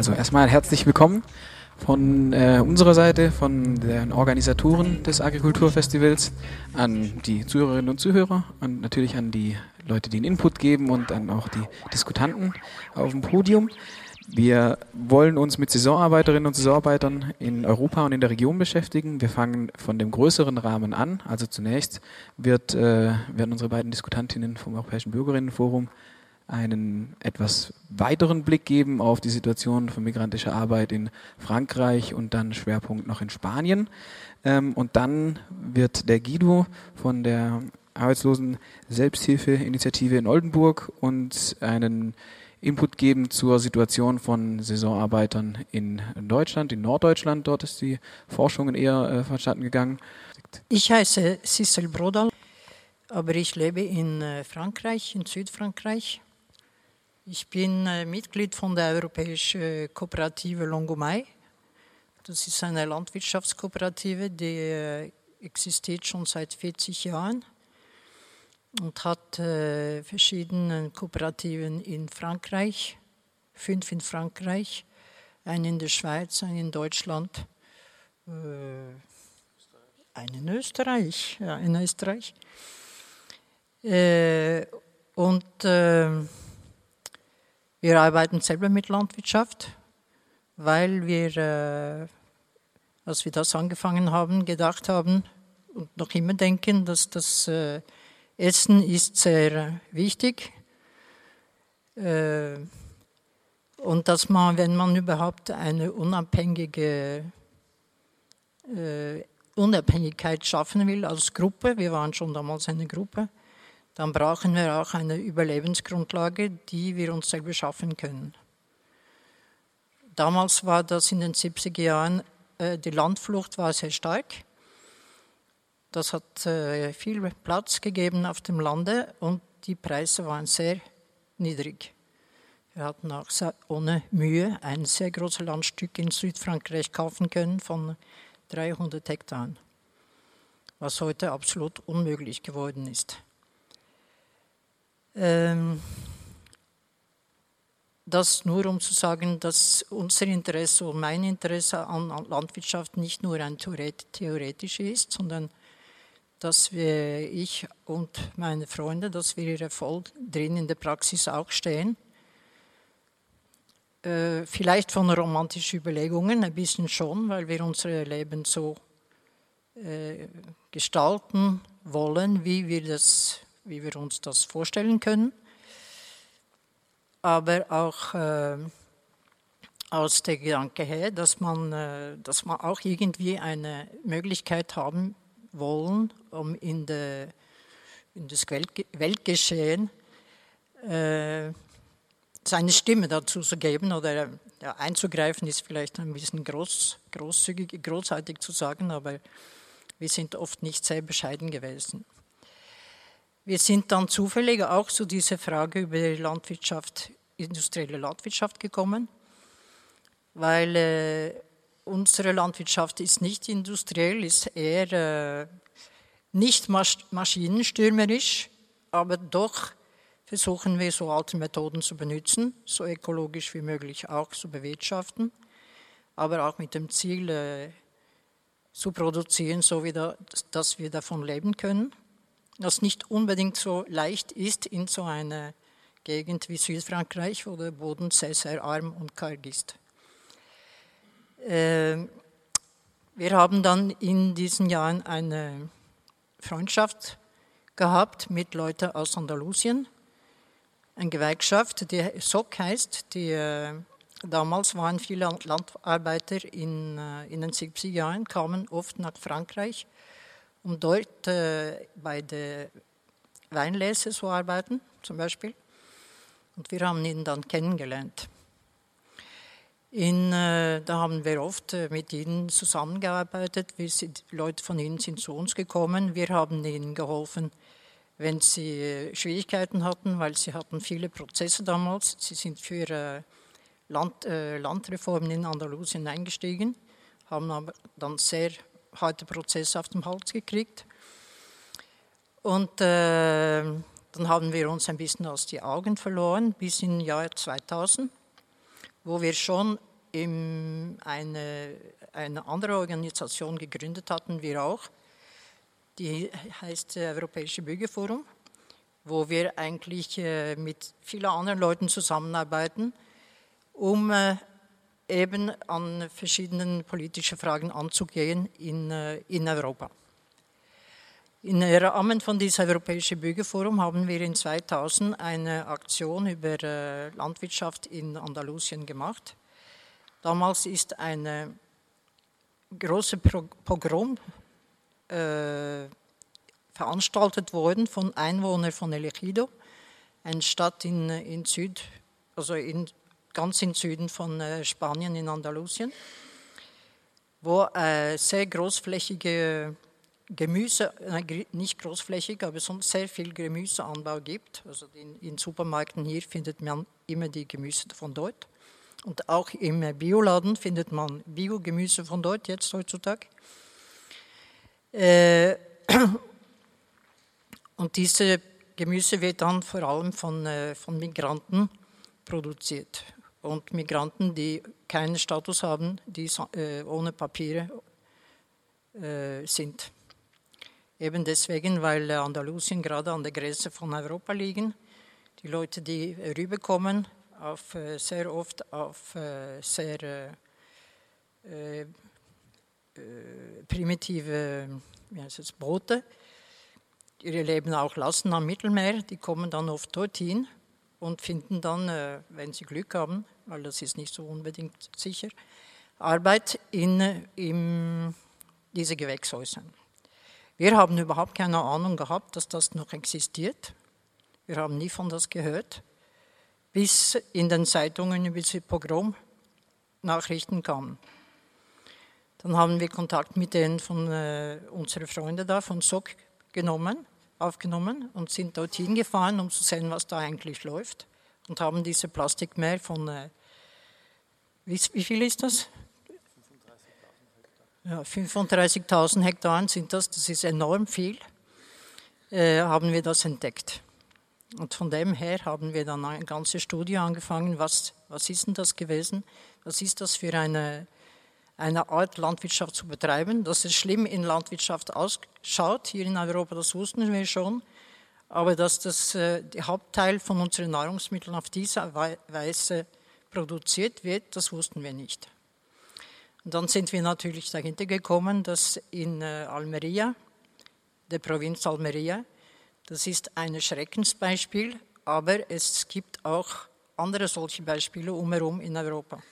Also erstmal herzlich willkommen von äh, unserer Seite, von den Organisatoren des Agrikulturfestivals, an die Zuhörerinnen und Zuhörer und natürlich an die Leute, die einen Input geben und dann auch die Diskutanten auf dem Podium. Wir wollen uns mit Saisonarbeiterinnen und Saisonarbeitern in Europa und in der Region beschäftigen. Wir fangen von dem größeren Rahmen an. Also zunächst wird, äh, werden unsere beiden Diskutantinnen vom Europäischen Bürgerinnenforum einen etwas weiteren Blick geben auf die Situation von migrantischer Arbeit in Frankreich und dann Schwerpunkt noch in Spanien. Ähm, und dann wird der Guido von der Arbeitslosen Selbsthilfeinitiative in Oldenburg und einen Input geben zur Situation von Saisonarbeitern in Deutschland, in Norddeutschland. Dort ist die Forschung eher äh, vonstatten gegangen. Ich heiße Cecil Brodal, aber ich lebe in äh, Frankreich, in Südfrankreich. Ich bin äh, Mitglied von der Europäischen äh, Kooperative Longomai. Das ist eine Landwirtschaftskooperative, die äh, existiert schon seit 40 Jahren und hat verschiedene Kooperativen in Frankreich, fünf in Frankreich, eine in der Schweiz, eine in Deutschland, eine in Österreich, ja, in Österreich. Und ähm, wir arbeiten selber mit Landwirtschaft, weil wir, äh, als wir das angefangen haben, gedacht haben und noch immer denken, dass das äh, Essen ist sehr wichtig. Äh, und dass man, wenn man überhaupt eine unabhängige äh, Unabhängigkeit schaffen will als Gruppe, wir waren schon damals eine Gruppe, dann brauchen wir auch eine Überlebensgrundlage, die wir uns selber schaffen können. Damals war das in den 70er Jahren, äh, die Landflucht war sehr stark. Das hat äh, viel Platz gegeben auf dem Lande und die Preise waren sehr niedrig. Wir hatten auch ohne Mühe ein sehr großes Landstück in Südfrankreich kaufen können von 300 Hektar, was heute absolut unmöglich geworden ist. Ähm, das nur um zu sagen, dass unser Interesse und mein Interesse an Landwirtschaft nicht nur ein theoretisches ist, sondern dass wir, ich und meine Freunde, dass wir voll drin in der Praxis auch stehen. Äh, vielleicht von romantischen Überlegungen ein bisschen schon, weil wir unser Leben so äh, gestalten wollen, wie wir das wie wir uns das vorstellen können, aber auch äh, aus der Gedanke her, dass man, äh, dass man auch irgendwie eine Möglichkeit haben wollen, um in, de, in das Weltgeschehen äh, seine Stimme dazu zu geben oder ja, einzugreifen, ist vielleicht ein bisschen groß, großzügig, großartig zu sagen, aber wir sind oft nicht sehr bescheiden gewesen. Wir sind dann zufällig auch zu dieser Frage über die Landwirtschaft, industrielle Landwirtschaft gekommen, weil äh, unsere Landwirtschaft ist nicht industriell, ist eher äh, nicht mas maschinenstürmerisch, aber doch versuchen wir so alte Methoden zu benutzen, so ökologisch wie möglich auch zu bewirtschaften, aber auch mit dem Ziel äh, zu produzieren, so wie da, dass wir davon leben können was nicht unbedingt so leicht ist in so einer Gegend wie Südfrankreich, wo der Boden sehr, sehr arm und karg ist. Ähm, wir haben dann in diesen Jahren eine Freundschaft gehabt mit Leuten aus Andalusien, eine Gewerkschaft, die SOC heißt, die äh, damals waren viele Landarbeiter in, äh, in den 70er Jahren, kamen oft nach Frankreich um dort äh, bei der Weinlese zu arbeiten, zum Beispiel. Und wir haben ihn dann kennengelernt. In, äh, da haben wir oft äh, mit ihnen zusammengearbeitet. Sind, Leute von ihnen sind zu uns gekommen. Wir haben ihnen geholfen, wenn sie äh, Schwierigkeiten hatten, weil sie hatten viele Prozesse damals. Sie sind für äh, Land, äh, Landreformen in Andalusien eingestiegen, haben aber dann sehr harte Prozess auf dem Hals gekriegt. Und äh, dann haben wir uns ein bisschen aus die Augen verloren bis im Jahr 2000, wo wir schon eine, eine andere Organisation gegründet hatten, wir auch. Die heißt Europäische Bürgerforum, wo wir eigentlich äh, mit vielen anderen Leuten zusammenarbeiten, um äh, eben an verschiedenen politischen Fragen anzugehen in, äh, in Europa. Im Rahmen von diesem Europäischen Bürgerforum haben wir in 2000 eine Aktion über äh, Landwirtschaft in Andalusien gemacht. Damals ist ein großer Pogrom äh, veranstaltet worden von Einwohnern von El Ejido, eine Stadt in, in Süd, also in, ganz im Süden von äh, Spanien in Andalusien, wo äh, sehr großflächige Gemüse, nicht großflächig, aber sonst sehr viel Gemüseanbau gibt. Also in, Supermärkten hier findet man immer die Gemüse von dort. Und auch im Bioladen findet man Biogemüse von dort jetzt heutzutage. Äh, und diese Gemüse wird dann vor allem von, äh, von Migranten produziert. Und Migranten, die keinen Status haben, die äh, ohne Papiere sind. Eben deswegen, weil Andalusien gerade an der Grenze von Europa liegen. Die Leute, die rüberkommen, auf, äh, sehr oft auf äh, sehr äh, primitive wie heißt es, Boote, ihre Leben auch lassen am Mittelmeer, die kommen dann oft dorthin und finden dann, wenn sie Glück haben, weil das ist nicht so unbedingt sicher, Arbeit in, in diese Gewächshäusern. Wir haben überhaupt keine Ahnung gehabt, dass das noch existiert. Wir haben nie von das gehört, bis in den Zeitungen über diese Pogrom-Nachrichten kamen. Dann haben wir Kontakt mit denen von äh, unseren Freunden da, von SOC, genommen, aufgenommen und sind dorthin gefahren, um zu sehen, was da eigentlich läuft. Und haben diese Plastikmeer von, äh, wie, wie viel ist das? Ja, 35.000 Hektaren sind das, das ist enorm viel, äh, haben wir das entdeckt. Und von dem her haben wir dann eine ganze Studie angefangen, was, was ist denn das gewesen, was ist das für eine, eine Art Landwirtschaft zu betreiben. Dass es schlimm in Landwirtschaft ausschaut, hier in Europa, das wussten wir schon, aber dass das äh, der Hauptteil von unseren Nahrungsmitteln auf diese Weise produziert wird, das wussten wir nicht. Und dann sind wir natürlich dahinter gekommen, dass in äh, Almeria, der Provinz Almeria, das ist ein Schreckensbeispiel, aber es gibt auch andere solche Beispiele umherum in Europa.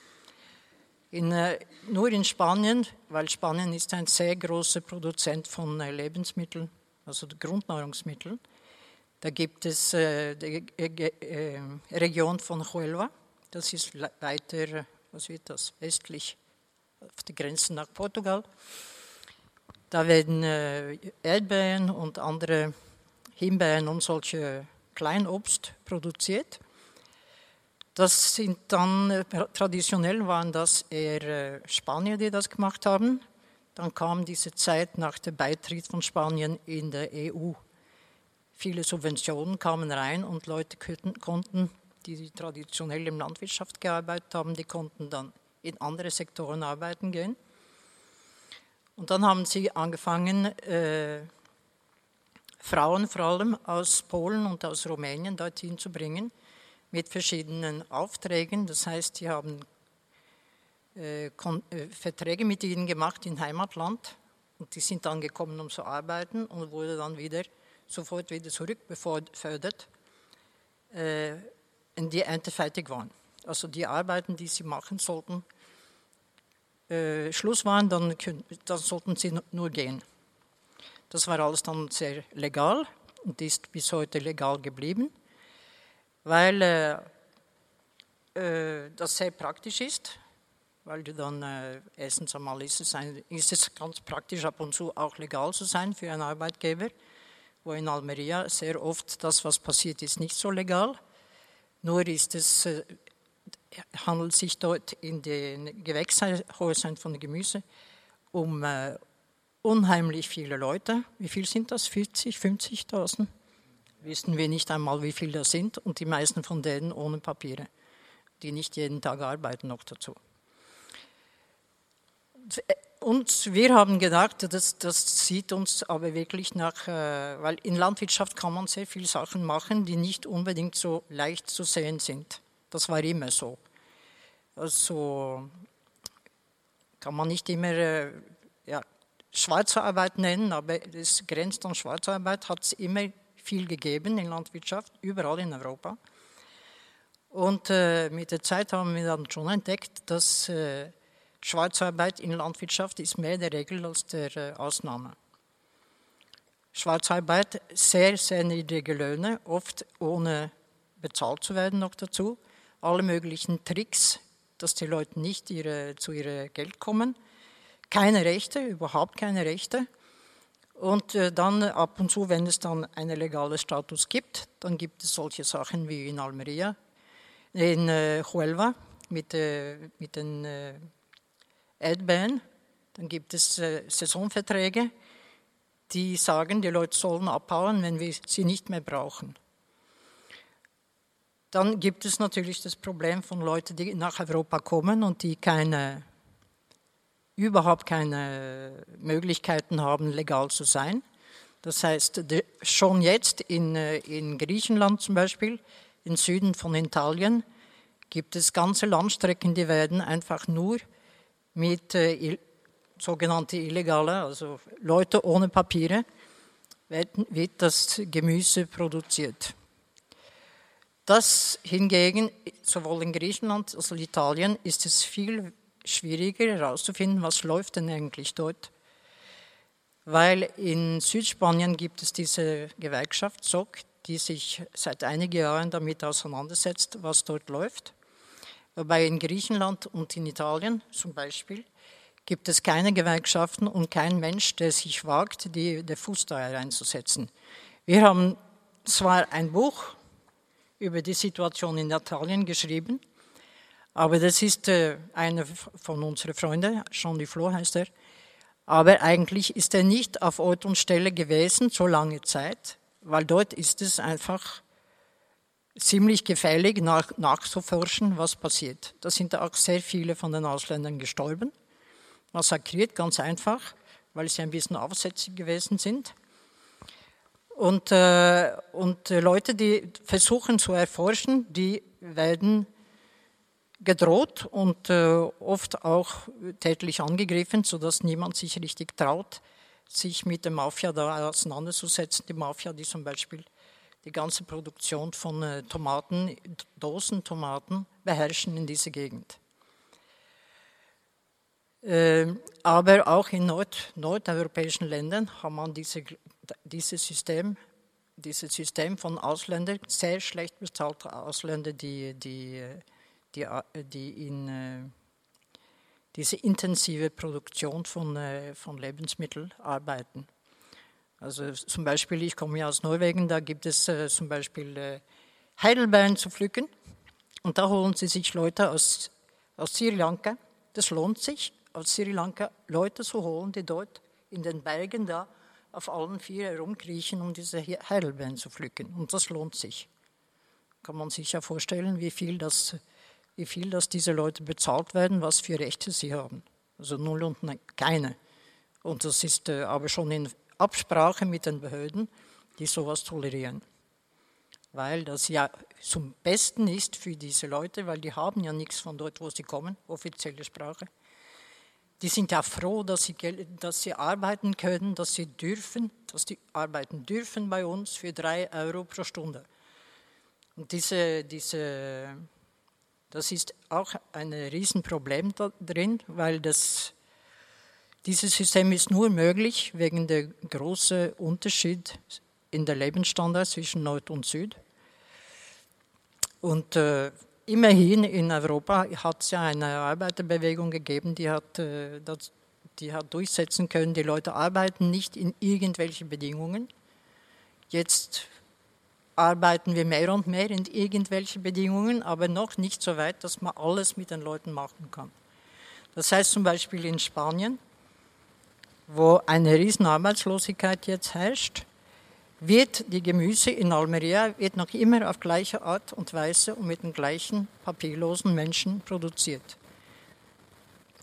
In, äh, nur in Spanien, weil Spanien ist ein sehr großer Produzent von äh, Lebensmitteln, also Grundnahrungsmitteln, da gibt es äh, die Region von Huelva, das ist weiter, was wird das, westlich auf die Grenzen nach Portugal. Da werden Erdbeeren und andere Himbeeren und solche Kleinobst produziert. Das sind dann, äh, traditionell waren das eher äh, Spanier, die das gemacht haben. Dann kam diese Zeit nach dem Beitritt von Spanien in der EU. Viele Subventionen kamen rein und Leute konnten, die traditionell in Landwirtschaft gearbeitet haben, die konnten dann in andere Sektoren arbeiten gehen. Und dann haben sie angefangen, äh, Frauen vor allem aus Polen und aus Rumänien dorthin zu bringen mit verschiedenen Aufträgen. Das heißt, sie haben äh, äh, Verträge mit ihnen gemacht im Heimatland und die sind dann gekommen, um zu arbeiten und wurde dann wieder sofort wieder zurückbefördert, äh, in die Ernte fertig waren also die Arbeiten, die sie machen sollten, äh, Schluss waren, dann, dann, sollten sie nur gehen. Das war alles dann sehr legal und ist bis heute legal geblieben, weil äh, äh, das sehr praktisch ist, weil du dann äh, erstens einmal ist es, ein, ist es ganz praktisch ab und zu auch legal zu sein für einen Arbeitgeber, wo in Almeria sehr oft das, was passiert, ist nicht so legal. Nur ist es äh, handelt sich dort in den Gewächshäusern von Gemüse um äh, unheimlich viele Leute. Wie viel sind das? 40, 50.000? Wissen wir nicht einmal, wie viele das sind und die meisten von denen ohne Papiere, die nicht jeden Tag arbeiten noch dazu. uns, wir haben gedacht, das, das sieht uns aber wirklich nach, äh, weil in Landwirtschaft kann man sehr viele Sachen machen, die nicht unbedingt so leicht zu sehen sind. Das war immer so. Also kann man nicht immer äh, ja, Schwarzarbeit nennen, aber es grenzt an Schwarzarbeit, hat es immer viel gegeben in Landwirtschaft, überall in Europa. Und äh, mit der Zeit haben wir dann schon entdeckt, dass äh, Schwarzarbeit in Landwirtschaft ist mehr der Regel als der äh, Ausnahme. Schwarzarbeit, sehr, sehr niedrige Löhne, oft ohne bezahlt zu werden noch dazu. Alle möglichen Tricks, dass die Leute nicht ihre, zu ihrem Geld kommen. Keine Rechte, überhaupt keine Rechte. Und äh, dann ab und zu, wenn es dann einen legalen Status gibt, dann gibt es solche Sachen wie in Almeria, in äh, Huelva mit, äh, mit den äh, Erdbeeren. Dann gibt es äh, Saisonverträge, die sagen, die Leute sollen abhauen, wenn wir sie nicht mehr brauchen. Dann gibt es natürlich das Problem von Leuten, die nach Europa kommen und die keine, überhaupt keine Möglichkeiten haben, legal zu sein. Das heißt, schon jetzt in, äh, in Griechenland zum Beispiel, im Süden von Italien, gibt es ganze Landstrecken, die werden einfach nur mit äh, sogenannte Illegale, also Leute ohne Papiere, wird, wird das Gemüse produziert. Das hingegen, sowohl in Griechenland als auch in Italien, ist es viel schwieriger herauszufinden, was läuft denn eigentlich dort. Weil in Südspanien gibt es diese Gewerkschaft SOC, die sich seit einigen Jahren damit auseinandersetzt, was dort läuft. Wobei in Griechenland und in Italien zum Beispiel gibt es keine Gewerkschaften und kein Mensch, der sich wagt, die, den Fuß da. Wir haben zwar ein Buch über die Situation in Italien geschrieben. Aber das ist äh, einer von unseren Freunden, Jean Duflo heißt er. Aber eigentlich ist er nicht auf Ort und Stelle gewesen, so lange Zeit, weil dort ist es einfach ziemlich gefährlich, nach, nachzuforschen, was passiert. Da sind auch sehr viele von den Ausländern gestorben, massakriert, ganz einfach, weil sie ein bisschen aufsätzig gewesen sind. Und, äh, und Leute, die versuchen zu erforschen, die werden gedroht und äh, oft auch tätlich angegriffen, sodass niemand sich richtig traut, sich mit der Mafia da auseinanderzusetzen. Die Mafia, die zum Beispiel die ganze Produktion von äh, Tomaten, Dosentomaten beherrschen in dieser Gegend. Äh, aber auch in Nord, nordeuropäischen Ländern hat man diese dieses System, dieses System von Ausländern, sehr schlecht bezahlte Ausländer, die, die, die, die in äh, diese intensive Produktion von, äh, von Lebensmitteln arbeiten. Also zum Beispiel, ich komme ja aus Norwegen, da gibt es äh, zum Beispiel Heidelbeeren zu pflücken und da holen sie sich Leute aus, aus Sri Lanka. Das lohnt sich, aus Sri Lanka Leute zu holen, die dort in den Bergen da auf allen vier herumkriechen, um diese Heidelbeeren zu pflücken. Und das lohnt sich. Kann man sich ja vorstellen, wie viel, das, wie viel das diese Leute bezahlt werden, was für Rechte sie haben. Also null und keine. Und das ist äh, aber schon in Absprache mit den Behörden, die sowas tolerieren. Weil das ja zum Besten ist für diese Leute, weil die haben ja nichts von dort, wo sie kommen, offizielle Sprache die sind ja froh, dass sie, dass sie arbeiten können, dass sie dürfen, dass die arbeiten dürfen bei uns für drei Euro pro Stunde. Und diese, diese, das ist auch ein Riesenproblem da drin, weil das, dieses System ist nur möglich wegen der großen Unterschied in der Lebensstandard zwischen Nord und Süd. Und äh, immerhin in Europa hat es ja eine Arbeiterbewegung gegeben, die hat, äh, die hat durchsetzen können, die Leute arbeiten nicht in irgendwelchen Bedingungen. Jetzt arbeiten wir mehr und mehr in irgendwelchen Bedingungen, aber noch nicht so weit, dass man alles mit den Leuten machen kann. Das heißt zum Beispiel in Spanien, wo eine riesen Arbeitslosigkeit jetzt herrscht, wird die Gemüse in Almeria wird noch immer auf gleiche Art und Weise und mit den gleichen papierlosen Menschen produziert.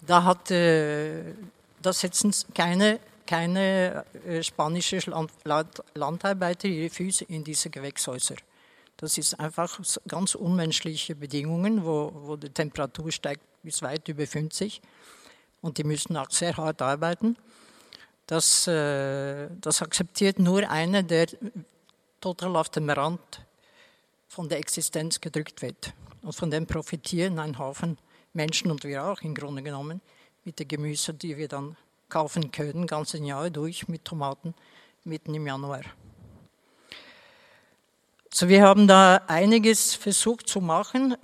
da hat äh, da setzen keine, keine äh, spanische Land, Landarbeiter ihre Füße in diese Gewächshäuser. Das ist einfach ganz unmenschliche Bedingungen, wo, wo die Temperatur steigt bis weit über 50 und die müssen auch sehr hart arbeiten. Das, äh, das akzeptiert nur einer, der total auf dem Rand von der Existenz gedrückt wird. Und von dem profitieren ein Haufen Menschen und wir auch im Grunde genommen mit dem Gemüse, die wir dann kaufen können, ganze Jahr durch mit Tomaten mitten im Januar. So, wir haben da einiges versucht zu machen.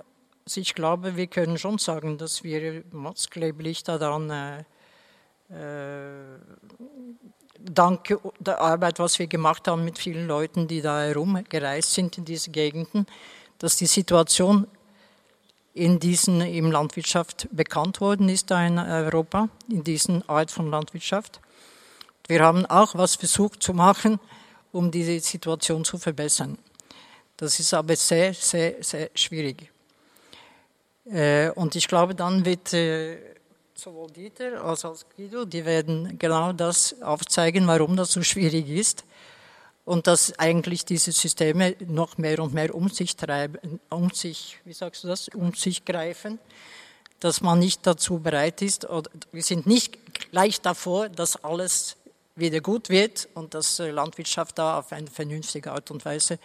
Also ich glaube, wir können schon sagen, dass wir maßgeblich daran, äh, äh, dank der Arbeit, was wir gemacht haben mit vielen Leuten, die da herumgereist sind in diese Gegenden, dass die Situation in diesen im Landwirtschaft bekannt worden ist da in Europa, in diesen Art von Landwirtschaft. Wir haben auch was versucht zu machen, um diese Situation zu verbessern. Das ist aber sehr, sehr, sehr schwierig. Äh, und ich glaube, dann wird äh, sowohl Dieter als auch Guido, die werden genau das aufzeigen, warum das so schwierig ist und dass eigentlich diese Systeme noch mehr und mehr um sich treiben, um sich, wie sagst du das, um sich greifen, dass man nicht dazu bereit ist, oder wir sind nicht gleich davor, dass alles wieder gut wird und dass Landwirtschaft da auf eine vernünftige Art und Weise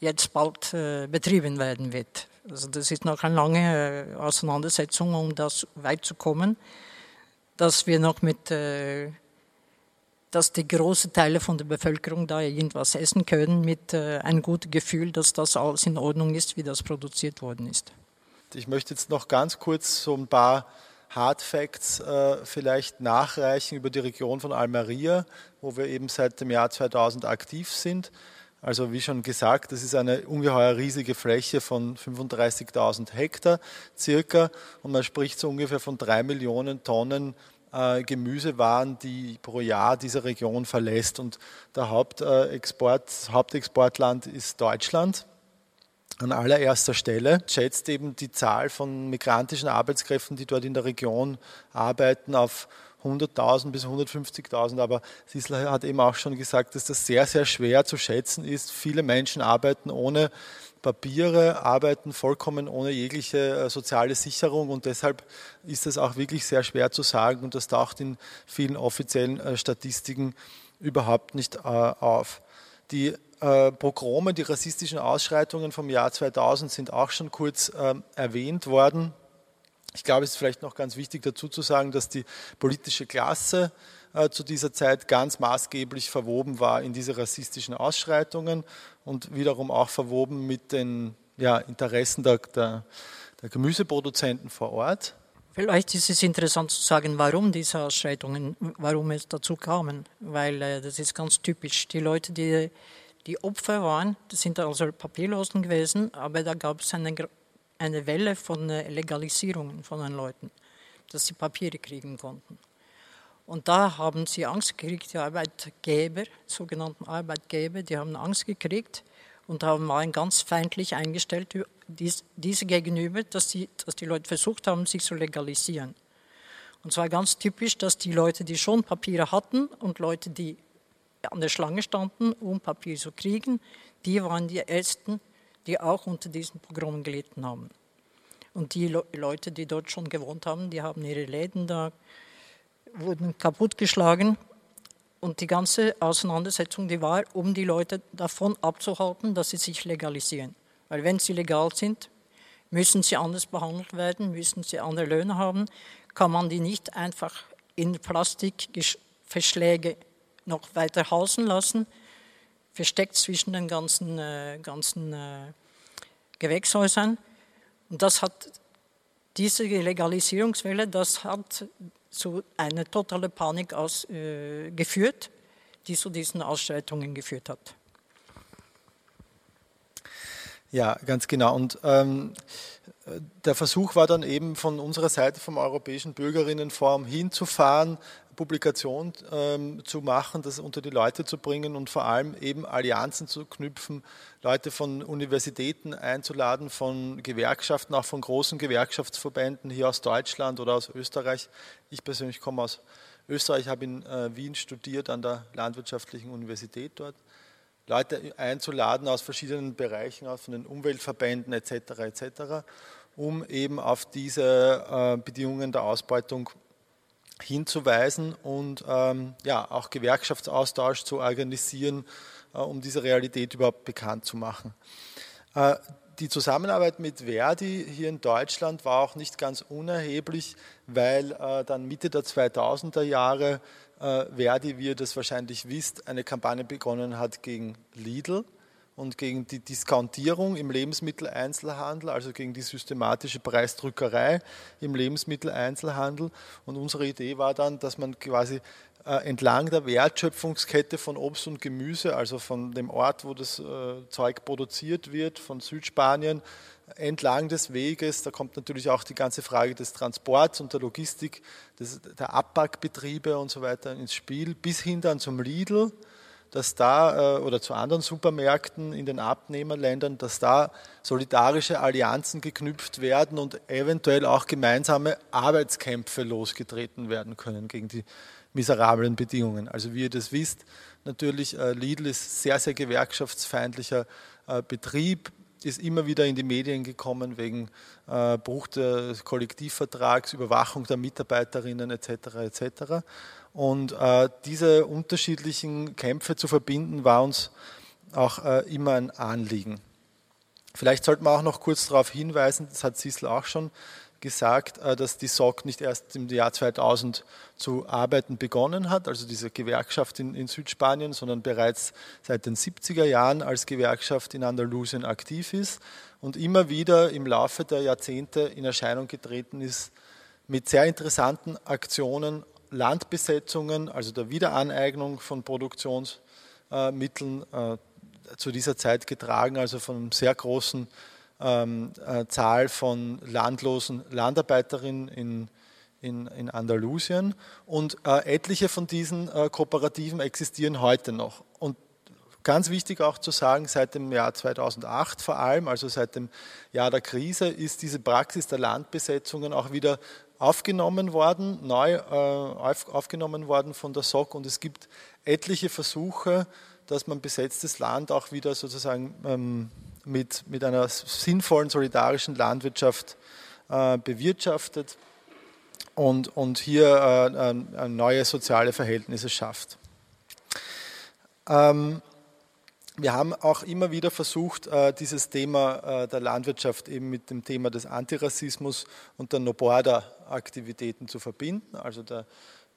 jetzt bald äh, betrieben werden wird. Also das ist noch eine lange äh, Auseinandersetzung, um das weit zu kommen, dass wir noch mit äh, dass die großen Teile von der Bevölkerung da irgendwas essen können mit äh, einem guten Gefühl, dass das alles in Ordnung ist, wie das produziert worden ist. Ich möchte jetzt noch ganz kurz so ein paar Hard Facts äh, vielleicht nachreichen über die Region von Almeria, wo wir eben seit dem Jahr 2000 aktiv sind. Also wie schon gesagt, das ist eine ungeheuer riesige Fläche von 35.000 Hektar circa und man spricht so ungefähr von drei Millionen Tonnen äh, Gemüsewaren, die pro Jahr diese Region verlässt. Und der Hauptexport, Hauptexportland ist Deutschland an allererster Stelle. Schätzt eben die Zahl von migrantischen Arbeitskräften, die dort in der Region arbeiten, auf 100.000 bis 150.000, aber Sisler hat eben auch schon gesagt, dass das sehr, sehr schwer zu schätzen ist. Viele Menschen arbeiten ohne Papiere, arbeiten vollkommen ohne jegliche äh, soziale Sicherung und deshalb ist es auch wirklich sehr schwer zu sagen und das taucht in vielen offiziellen äh, Statistiken überhaupt nicht äh, auf. Die Pogrome, die rassistischen Ausschreitungen vom Jahr 2000 sind auch schon kurz ähm, erwähnt worden. Ich glaube, es ist vielleicht noch ganz wichtig dazu zu sagen, dass die politische Klasse zu dieser Zeit ganz maßgeblich verwoben war in diese rassistischen Ausschreitungen und wiederum auch verwoben mit den ja, Interessen der, der, der Gemüseproduzenten vor Ort. Vielleicht ist es interessant zu sagen, warum diese Ausschreitungen, warum es dazu kamen, weil äh, das ist ganz typisch. Die Leute, die die Opfer waren, das sind also Papierlosen gewesen, aber da gab es eine, eine Welle von äh, Legalisierungen von den Leuten, dass sie Papiere kriegen konnten. Und da haben sie Angst gekriegt, die Arbeitgeber, sogenannten Arbeitgeber, die haben Angst gekriegt und haben waren ganz feindlich eingestellt dies, diese gegenüber, dass die, dass die Leute versucht haben, sich zu legalisieren. Und zwar ganz typisch, dass die Leute, die schon Papiere hatten und Leute, die an der Schlange standen, um Papier zu kriegen, die waren die Ersten, die auch unter diesen Programmen gelitten haben. Und die Leute, die dort schon gewohnt haben, die haben ihre Läden da wurden kaputtgeschlagen. Und die ganze Auseinandersetzung, die war, um die Leute davon abzuhalten, dass sie sich legalisieren. Weil wenn sie legal sind, müssen sie anders behandelt werden, müssen sie andere Löhne haben, kann man die nicht einfach in Plastikverschläge noch weiter hausen lassen, versteckt zwischen den ganzen, äh, ganzen äh, Gewächshäusern. Und das hat diese Legalisierungswelle, das hat zu einer totalen Panik aus, äh, geführt, die zu diesen Ausschreitungen geführt hat. Ja, ganz genau. Und ähm, der Versuch war dann eben von unserer Seite vom Europäischen Bürgerinnenforum hinzufahren, Publikation ähm, zu machen, das unter die Leute zu bringen und vor allem eben Allianzen zu knüpfen, Leute von Universitäten einzuladen, von Gewerkschaften, auch von großen Gewerkschaftsverbänden hier aus Deutschland oder aus Österreich. Ich persönlich komme aus Österreich, habe in äh, Wien studiert an der Landwirtschaftlichen Universität dort. Leute einzuladen aus verschiedenen Bereichen, aus von den Umweltverbänden etc. etc., um eben auf diese äh, Bedingungen der Ausbeutung hinzuweisen und ähm, ja, auch Gewerkschaftsaustausch zu organisieren, äh, um diese Realität überhaupt bekannt zu machen. Äh, die Zusammenarbeit mit Verdi hier in Deutschland war auch nicht ganz unerheblich, weil äh, dann Mitte der 2000er Jahre äh, Verdi, wie ihr das wahrscheinlich wisst, eine Kampagne begonnen hat gegen Lidl und gegen die Diskontierung im Lebensmitteleinzelhandel, also gegen die systematische Preisdrückerei im Lebensmitteleinzelhandel. Und unsere Idee war dann, dass man quasi äh, entlang der Wertschöpfungskette von Obst und Gemüse, also von dem Ort, wo das äh, Zeug produziert wird, von Südspanien, entlang des Weges, da kommt natürlich auch die ganze Frage des Transports und der Logistik, des, der Abpackbetriebe und so weiter ins Spiel, bis hin dann zum Lidl, dass da äh, oder zu anderen Supermärkten in den Abnehmerländern, dass da solidarische Allianzen geknüpft werden und eventuell auch gemeinsame Arbeitskämpfe losgetreten werden können gegen die miserablen Bedingungen. Also wie ihr das wisst, natürlich äh, Lidl ist sehr, sehr gewerkschaftsfeindlicher äh, Betrieb, ist immer wieder in die Medien gekommen wegen Bruch des Kollektivvertrags, Überwachung der Mitarbeiterinnen etc. etc. Und äh, diese unterschiedlichen Kämpfe zu verbinden, war uns auch äh, immer ein Anliegen. Vielleicht sollte man auch noch kurz darauf hinweisen, das hat Sissel auch schon gesagt, äh, dass die SOC nicht erst im Jahr 2000 zu arbeiten begonnen hat, also diese Gewerkschaft in, in, Südspanien, sondern bereits seit den 70er Jahren als Gewerkschaft in Andalusien aktiv ist und immer wieder im Laufe der Jahrzehnte in Erscheinung getreten ist mit sehr interessanten Aktionen, Landbesetzungen, also der Wiederaneignung von Produktionsmitteln äh, zu dieser Zeit getragen, also von einem sehr großen ähm, äh, Zahl von landlosen Landarbeiterinnen in, in, in Andalusien. Und äh, etliche von diesen Kooperativen existieren heute noch. Und ganz wichtig auch zu sagen, seit dem Jahr 2008 vor allem, also seit dem Jahr der Krise, ist diese Praxis der Landbesetzungen auch wieder aufgenommen worden, neu äh, auf, aufgenommen worden von der SOC und es gibt etliche Versuche, dass man besetztes Land auch wieder sozusagen ähm, mit, mit einer sinnvollen, solidarischen Landwirtschaft äh, bewirtschaftet und, und hier äh, neue soziale Verhältnisse schafft. Ähm, wir haben auch immer wieder versucht, dieses Thema der Landwirtschaft eben mit dem Thema des Antirassismus und der No-Border-Aktivitäten zu verbinden, also der,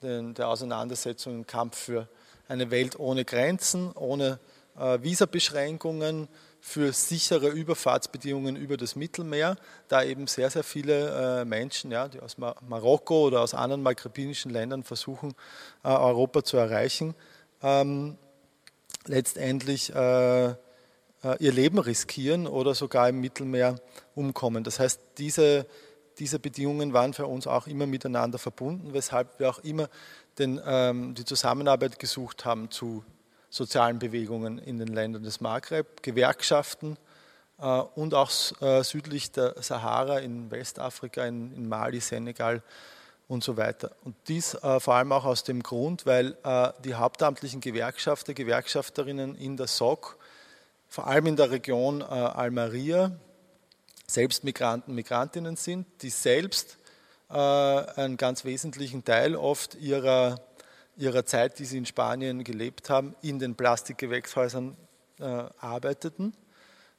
der Auseinandersetzung im Kampf für eine Welt ohne Grenzen, ohne äh, Visabeschränkungen, für sichere Überfahrtsbedingungen über das Mittelmeer, da eben sehr, sehr viele äh, Menschen, ja, die aus Marokko oder aus anderen maghrebinischen Ländern versuchen, äh, Europa zu erreichen, ähm, letztendlich äh, äh, ihr Leben riskieren oder sogar im Mittelmeer umkommen. Das heißt, diese, diese Bedingungen waren für uns auch immer miteinander verbunden, weshalb wir auch immer den, ähm, die Zusammenarbeit gesucht haben zu sozialen Bewegungen in den Ländern des Maghreb, Gewerkschaften äh, und auch äh, südlich der Sahara in Westafrika, in, in, Mali, Senegal und so weiter. Und dies äh, vor allem auch aus dem Grund, weil äh, die hauptamtlichen Gewerkschafter, Gewerkschafterinnen in der SOC, vor allem in der Region äh, Almeria, selbst Migranten, Migrantinnen sind, die selbst äh, einen ganz wesentlichen Teil oft ihrer ihrer Zeit, die sie in Spanien gelebt haben, in den Plastikgewächshäusern äh, arbeiteten.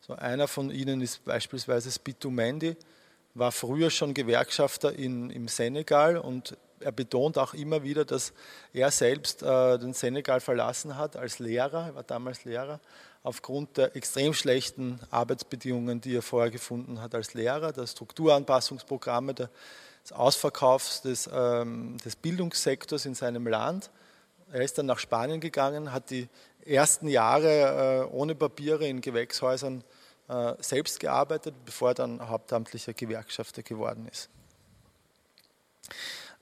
So einer von ihnen ist beispielsweise Spitu Mendy, war früher schon Gewerkschafter in, im Senegal und er betont auch immer wieder, dass er selbst äh, den Senegal verlassen hat als Lehrer, er war damals Lehrer, aufgrund der extrem schlechten Arbeitsbedingungen, die er vorher gefunden hat als Lehrer, der Strukturanpassungsprogramme, der des Ausverkaufs des, ähm, des Bildungssektors in seinem Land. Er ist dann nach Spanien gegangen, hat die ersten Jahre äh, ohne Papiere in Gewächshäusern äh, selbst gearbeitet, bevor er dann hauptamtlicher Gewerkschafter geworden ist.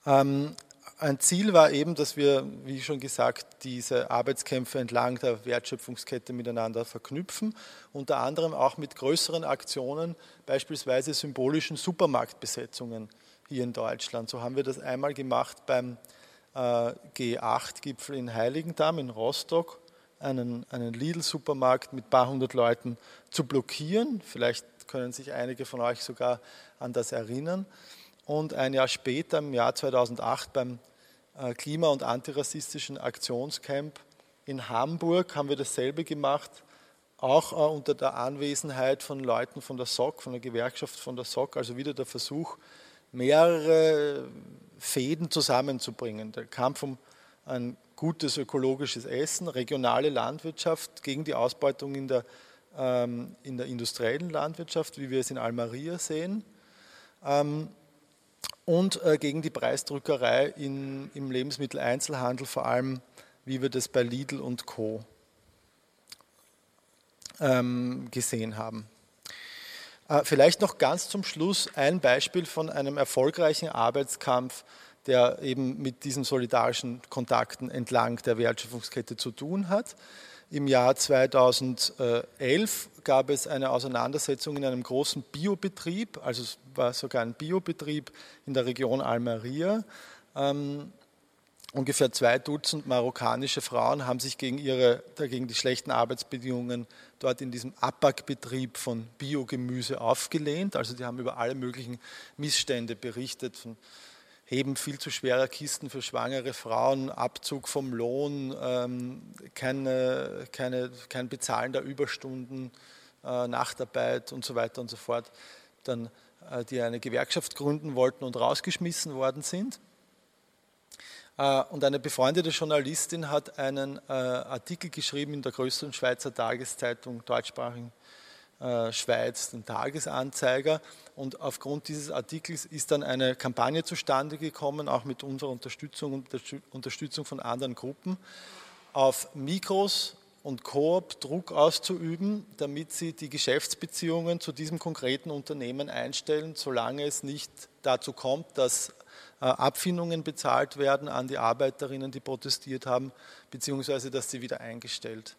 Ähm, ein Ziel war eben, dass wir, wie schon gesagt, diese Arbeitskämpfe entlang der Wertschöpfungskette miteinander verknüpfen, unter anderem auch mit größeren Aktionen, beispielsweise symbolischen Supermarktbesetzungen hier in Deutschland. So haben wir das einmal gemacht beim äh, G8-Gipfel in Heiligendamm in Rostock, einen, einen Lidl-Supermarkt mit ein paar hundert Leuten zu blockieren. Vielleicht können sich einige von euch sogar an das erinnern. Und ein Jahr später, im Jahr 2008, beim äh, Klima- und antirassistischen Aktionscamp in Hamburg haben wir dasselbe gemacht, auch äh, unter der Anwesenheit von Leuten von der SOC, von der Gewerkschaft von der SOC, also wieder der Versuch, mehrere Fäden zusammenzubringen. Der Kampf um ein gutes ökologisches Essen, regionale Landwirtschaft gegen die Ausbeutung in der, ähm, in der industriellen Landwirtschaft, wie wir es in Almeria sehen. Ähm, und äh, gegen die Preisdrückerei in, im Lebensmitteleinzelhandel, vor allem wie wir das bei Lidl und Co. Ähm, gesehen haben. Äh, vielleicht noch ganz zum Schluss ein Beispiel von einem erfolgreichen Arbeitskampf, der eben mit diesen solidarischen Kontakten entlang der Wertschöpfungskette zu tun hat. Im Jahr 2011 gab es eine Auseinandersetzung in einem großen Biobetrieb, also es war sogar ein Biobetrieb in der Region Almeria. Ähm, ungefähr zwei Dutzend marokkanische Frauen haben sich gegen, ihre, gegen die schlechten Arbeitsbedingungen dort in diesem Abbackbetrieb von Biogemüse aufgelehnt. Also die haben über alle möglichen Missstände berichtet, von Heben viel zu schwerer Kisten für schwangere Frauen, Abzug vom Lohn, ähm, keine, keine, kein Bezahlen der Überstunden, äh, Nachtarbeit und so weiter und so fort, dann, äh, die eine Gewerkschaft gründen wollten und rausgeschmissen worden sind. Äh, und eine befreundete Journalistin hat einen äh, Artikel geschrieben in der größten Schweizer Tageszeitung deutschsprachigen Schweiz, den Tagesanzeiger. Und aufgrund dieses Artikels ist dann eine Kampagne zustande gekommen, auch mit unserer Unterstützung und Unterstützung von anderen Gruppen, auf Mikros und Coop Druck auszuüben, damit sie die Geschäftsbeziehungen zu diesem konkreten Unternehmen einstellen, solange es nicht dazu kommt, dass äh, Abfindungen bezahlt werden an die Arbeiterinnen, die protestiert haben, beziehungsweise dass sie wieder eingestellt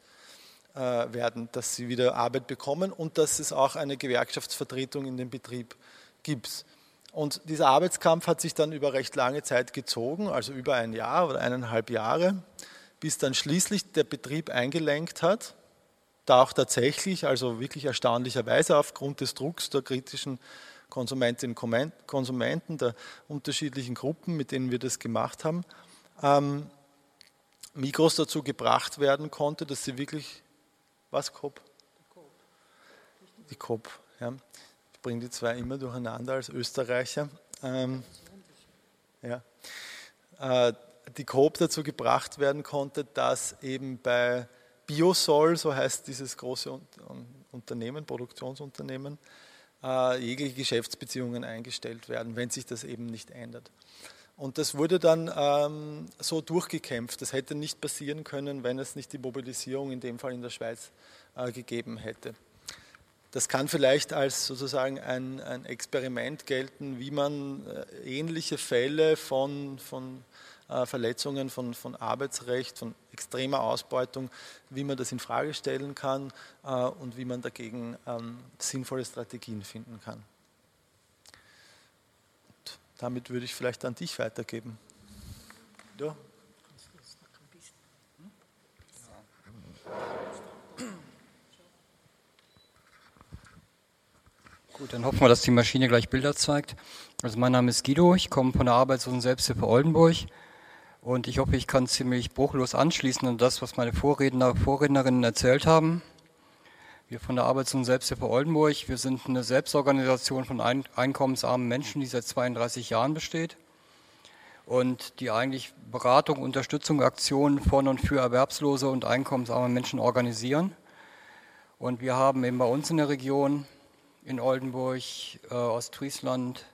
werden. Äh, werden, dass sie wieder Arbeit bekommen und dass es auch eine Gewerkschaftsvertretung in dem Betrieb gibt. Und dieser Arbeitskampf hat sich dann über recht lange Zeit gezogen, also über ein Jahr oder eineinhalb Jahre, bis dann schließlich der Betrieb eingelenkt hat, da auch tatsächlich, also wirklich erstaunlicherweise aufgrund des Drucks der kritischen Konsumentinnen und Konsumenten, der unterschiedlichen Gruppen, mit denen wir das gemacht haben, ähm, Migros dazu gebracht werden konnte, dass sie wirklich was Coop? Die Coop. Ja. Ich bringe die zwei immer durcheinander als Österreicher. Ähm, ja. Äh, die Coop dazu gebracht werden konnte, dass eben bei Biosol, so heißt dieses große Unternehmen, Produktionsunternehmen, äh, jegliche Geschäftsbeziehungen eingestellt werden, wenn sich das eben nicht ändert. Und das wurde dann ähm, so durchgekämpft. Das hätte nicht passieren können, wenn es nicht die Mobilisierung in dem Fall in der Schweiz äh, gegeben hätte. Das kann vielleicht als sozusagen ein, ein Experiment gelten, wie man äh, ähnliche Fälle von, von äh, Verletzungen von, von, Arbeitsrecht, von extremer Ausbeutung, wie man das in Frage stellen kann äh, und wie man dagegen ähm, sinnvolle Strategien finden kann. Damit würde ich vielleicht an dich weitergeben. Ja. Gut, dann hoffen wir, dass die Maschine gleich Bilder zeigt. Also mein Name ist Guido, ich komme von der Arbeitslosen Selbsthilfe Oldenburg und ich hoffe, ich kann ziemlich bruchlos anschließen an das, was meine Vorredner, Vorrednerinnen erzählt haben. Wir von der Arbeits- und Selbsthilfe Oldenburg, wir sind eine Selbstorganisation von einkommensarmen Menschen, die seit 32 Jahren besteht und die eigentlich Beratung, Unterstützung, Aktionen von und für erwerbslose und einkommensarme Menschen organisieren. Und wir haben eben bei uns in der Region in Oldenburg, äh, Ostfriesland,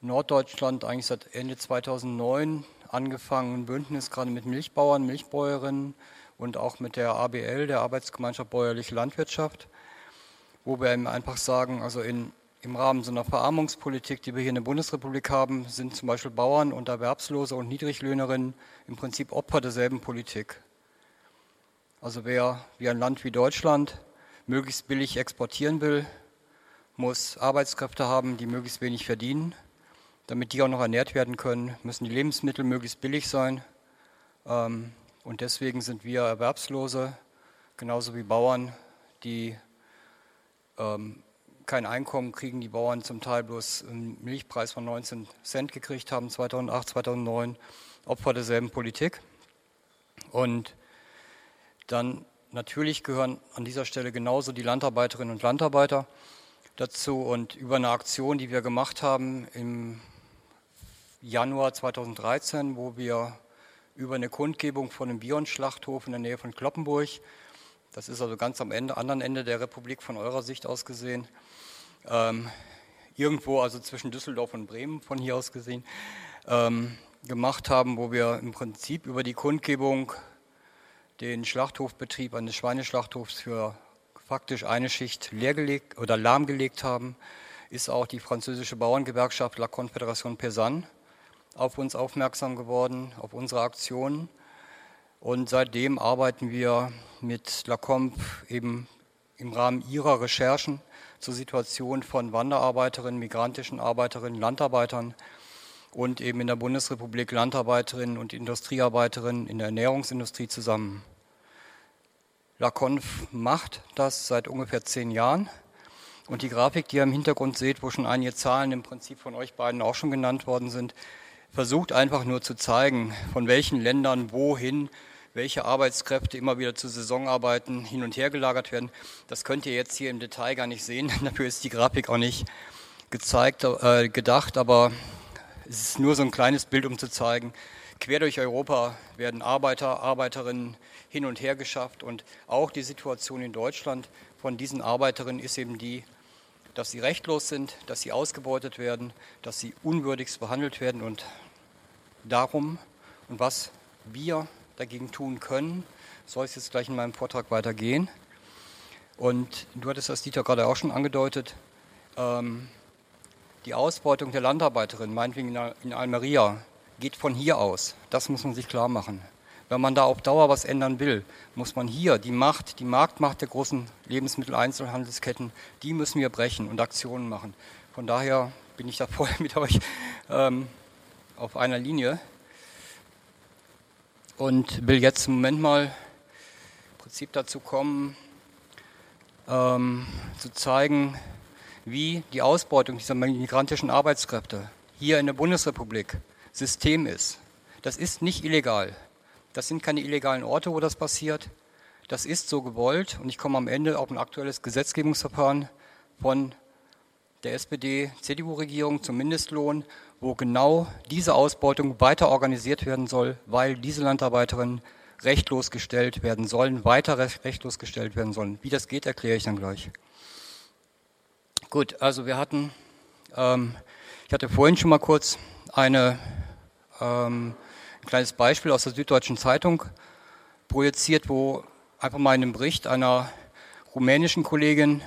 Norddeutschland eigentlich seit Ende 2009 angefangen, ein Bündnis gerade mit Milchbauern, Milchbäuerinnen und auch mit der ABL, der Arbeitsgemeinschaft Bäuerliche Landwirtschaft, wo wir eben einfach sagen, also in, im Rahmen so einer Verarmungspolitik, die wir hier in der Bundesrepublik haben, sind zum Beispiel Bauern und Erwerbslose und Niedriglöhnerinnen im Prinzip Opfer derselben Politik. Also wer wie ein Land wie Deutschland möglichst billig exportieren will, muss Arbeitskräfte haben, die möglichst wenig verdienen. Damit die auch noch ernährt werden können, müssen die Lebensmittel möglichst billig sein. Ähm, und deswegen sind wir Erwerbslose, genauso wie Bauern, die ähm, kein Einkommen kriegen, die Bauern zum Teil bloß einen Milchpreis von 19 Cent gekriegt haben 2008, 2009, Opfer derselben Politik. Und dann natürlich gehören an dieser Stelle genauso die Landarbeiterinnen und Landarbeiter dazu. Und über eine Aktion, die wir gemacht haben im Januar 2013, wo wir über eine Kundgebung von einem Bion-Schlachthof in der Nähe von Kloppenburg, das ist also ganz am Ende, anderen Ende der Republik von eurer Sicht aus gesehen, ähm, irgendwo also zwischen Düsseldorf und Bremen von hier aus gesehen, ähm, gemacht haben, wo wir im Prinzip über die Kundgebung den Schlachthofbetrieb eines Schweineschlachthofs für faktisch eine Schicht leergelegt oder lahmgelegt haben, ist auch die französische Bauerngewerkschaft La Confédération Paysanne auf uns aufmerksam geworden, auf unsere Aktionen. Und seitdem arbeiten wir mit La Comp eben im Rahmen ihrer Recherchen zur Situation von Wanderarbeiterinnen, migrantischen Arbeiterinnen, Landarbeitern und eben in der Bundesrepublik Landarbeiterinnen und Industriearbeiterinnen in der Ernährungsindustrie zusammen. LaConf macht das seit ungefähr zehn Jahren. Und die Grafik, die ihr im Hintergrund seht, wo schon einige Zahlen im Prinzip von euch beiden auch schon genannt worden sind, versucht einfach nur zu zeigen, von welchen Ländern wohin welche Arbeitskräfte immer wieder zu Saisonarbeiten hin und her gelagert werden. Das könnt ihr jetzt hier im Detail gar nicht sehen. Dafür ist die Grafik auch nicht gezeigt, äh, gedacht, aber es ist nur so ein kleines Bild, um zu zeigen, quer durch Europa werden Arbeiter, Arbeiterinnen hin und her geschafft und auch die Situation in Deutschland von diesen Arbeiterinnen ist eben die, dass sie rechtlos sind, dass sie ausgebeutet werden, dass sie unwürdigst behandelt werden und darum und was wir dagegen tun können, soll es jetzt gleich in meinem Vortrag weitergehen. Und du hattest das, Dieter, gerade auch schon angedeutet, ähm, die Ausbeutung der Landarbeiterin, meinetwegen in Almeria, geht von hier aus. Das muss man sich klar machen. Wenn man da auf Dauer was ändern will, muss man hier die Macht, die Marktmacht der großen Lebensmitteleinzelhandelsketten, die müssen wir brechen und Aktionen machen. Von daher bin ich da voll mit euch ähm, auf einer Linie und will jetzt im Moment mal im Prinzip dazu kommen, ähm, zu zeigen, wie die Ausbeutung dieser migrantischen Arbeitskräfte hier in der Bundesrepublik System ist. Das ist nicht illegal. Das sind keine illegalen Orte, wo das passiert. Das ist so gewollt und ich komme am Ende auf ein aktuelles Gesetzgebungsverfahren von der SPD-CDU-Regierung zum Mindestlohn, wo genau diese Ausbeutung weiter organisiert werden soll, weil diese Landarbeiterinnen rechtlos gestellt werden sollen, weiter rechtlos gestellt werden sollen. Wie das geht, erkläre ich dann gleich. Gut, also wir hatten, ähm, ich hatte vorhin schon mal kurz eine, ähm, ein kleines Beispiel aus der Süddeutschen Zeitung projiziert, wo einfach mal in einem Bericht einer rumänischen Kollegin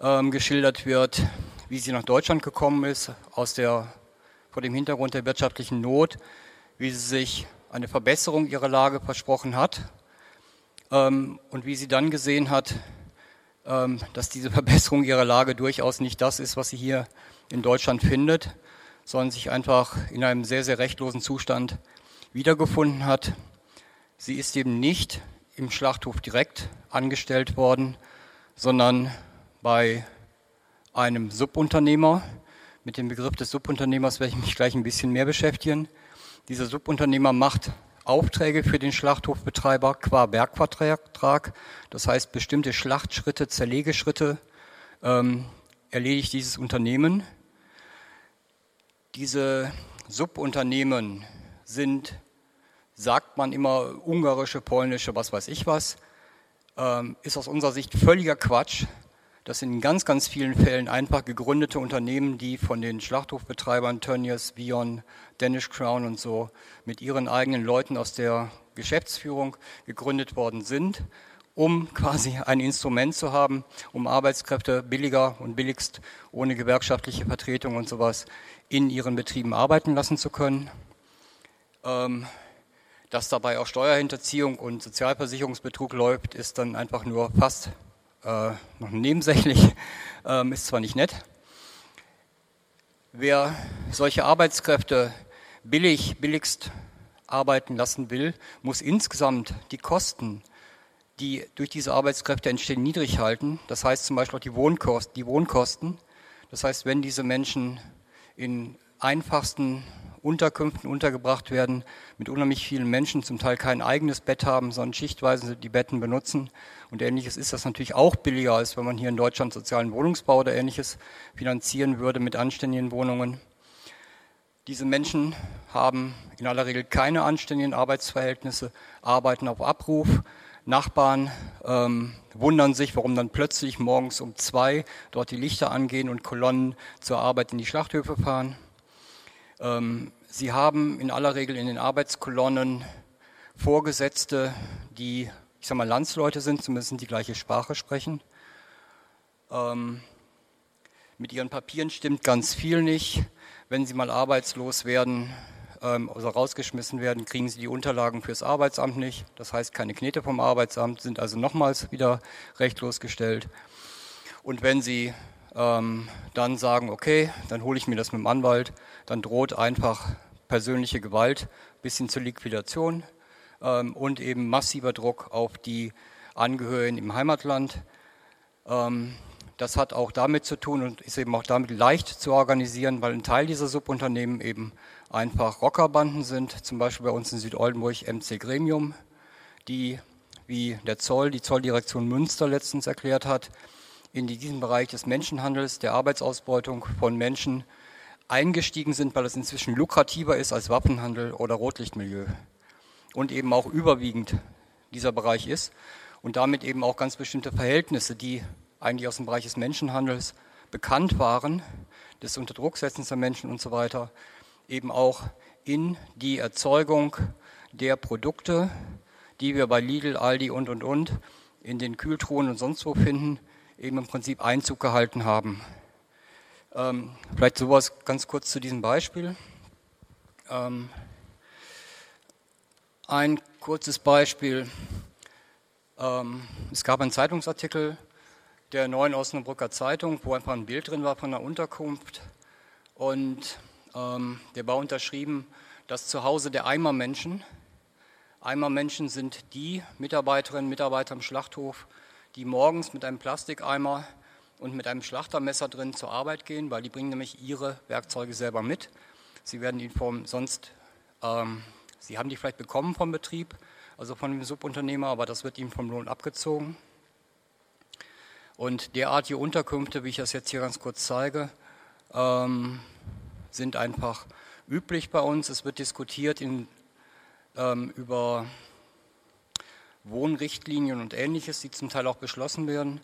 ähm, geschildert wird, wie sie nach Deutschland gekommen ist, aus der, vor dem Hintergrund der wirtschaftlichen Not, wie sie sich eine Verbesserung ihrer Lage versprochen hat ähm, und wie sie dann gesehen hat, ähm, dass diese Verbesserung ihrer Lage durchaus nicht das ist, was sie hier in Deutschland findet, sondern sich einfach in einem sehr, sehr rechtlosen Zustand wiedergefunden hat. Sie ist eben nicht im Schlachthof direkt angestellt worden, sondern bei einem Subunternehmer. Mit dem Begriff des Subunternehmers werde ich mich gleich ein bisschen mehr beschäftigen. Dieser Subunternehmer macht Aufträge für den Schlachthofbetreiber qua Bergvertrag, das heißt bestimmte Schlachtschritte, Zerlegeschritte ähm, erledigt dieses Unternehmen. Diese Subunternehmen sind, sagt man immer, ungarische, polnische, was weiß ich was, ähm, ist aus unserer Sicht völliger Quatsch. Das sind in ganz, ganz vielen Fällen einfach gegründete Unternehmen, die von den Schlachthofbetreibern Tönnies, Vion, Danish Crown und so mit ihren eigenen Leuten aus der Geschäftsführung gegründet worden sind um quasi ein Instrument zu haben, um Arbeitskräfte billiger und billigst ohne gewerkschaftliche Vertretung und sowas in ihren Betrieben arbeiten lassen zu können. Ähm, dass dabei auch Steuerhinterziehung und Sozialversicherungsbetrug läuft, ist dann einfach nur fast äh, noch nebensächlich, ähm, ist zwar nicht nett. Wer solche Arbeitskräfte billig, billigst arbeiten lassen will, muss insgesamt die Kosten, die durch diese Arbeitskräfte entstehen, niedrig halten. Das heißt zum Beispiel auch die Wohnkosten. Die Wohnkosten. Das heißt, wenn diese Menschen in einfachsten Unterkünften untergebracht werden, mit unheimlich vielen Menschen, zum Teil kein eigenes Bett haben, sondern schichtweise die Betten benutzen. Und ähnliches ist das natürlich auch billiger, als wenn man hier in Deutschland sozialen Wohnungsbau oder ähnliches finanzieren würde mit anständigen Wohnungen. Diese Menschen haben in aller Regel keine anständigen Arbeitsverhältnisse, arbeiten auf Abruf. Nachbarn ähm, wundern sich, warum dann plötzlich morgens um zwei dort die Lichter angehen und Kolonnen zur Arbeit in die Schlachthöfe fahren. Ähm, sie haben in aller Regel in den Arbeitskolonnen Vorgesetzte, die, ich sag mal, Landsleute sind, zumindest die gleiche Sprache sprechen. Ähm, mit ihren Papieren stimmt ganz viel nicht. Wenn sie mal arbeitslos werden, ähm, also rausgeschmissen werden, kriegen sie die Unterlagen fürs Arbeitsamt nicht. Das heißt keine Knete vom Arbeitsamt, sind also nochmals wieder rechtlos gestellt. Und wenn sie ähm, dann sagen, okay, dann hole ich mir das mit dem Anwalt, dann droht einfach persönliche Gewalt bis hin zur Liquidation ähm, und eben massiver Druck auf die Angehörigen im Heimatland. Ähm, das hat auch damit zu tun und ist eben auch damit leicht zu organisieren, weil ein Teil dieser Subunternehmen eben einfach Rockerbanden sind, zum Beispiel bei uns in Südoldenburg MC Gremium, die, wie der Zoll, die Zolldirektion Münster letztens erklärt hat, in diesen Bereich des Menschenhandels, der Arbeitsausbeutung von Menschen eingestiegen sind, weil es inzwischen lukrativer ist als Waffenhandel oder Rotlichtmilieu. Und eben auch überwiegend dieser Bereich ist und damit eben auch ganz bestimmte Verhältnisse, die eigentlich aus dem Bereich des Menschenhandels bekannt waren, des Unterdrucksetzens der Menschen und so weiter, eben auch in die Erzeugung der Produkte, die wir bei Lidl, Aldi und, und, und in den Kühltruhen und sonst wo finden, eben im Prinzip Einzug gehalten haben. Ähm, vielleicht sowas ganz kurz zu diesem Beispiel. Ähm, ein kurzes Beispiel. Ähm, es gab einen Zeitungsartikel der Neuen Osnabrücker Zeitung, wo einfach ein Bild drin war von einer Unterkunft. Und ähm, der war unterschrieben, das Zuhause der Eimermenschen. Eimermenschen sind die Mitarbeiterinnen und Mitarbeiter im Schlachthof, die morgens mit einem Plastikeimer und mit einem Schlachtermesser drin zur Arbeit gehen, weil die bringen nämlich ihre Werkzeuge selber mit. Sie werden die vom sonst, ähm, sie haben die vielleicht bekommen vom Betrieb, also von dem Subunternehmer, aber das wird ihnen vom Lohn abgezogen. Und derartige Unterkünfte, wie ich das jetzt hier ganz kurz zeige, ähm, sind einfach üblich bei uns. Es wird diskutiert in, ähm, über Wohnrichtlinien und ähnliches, die zum Teil auch beschlossen werden.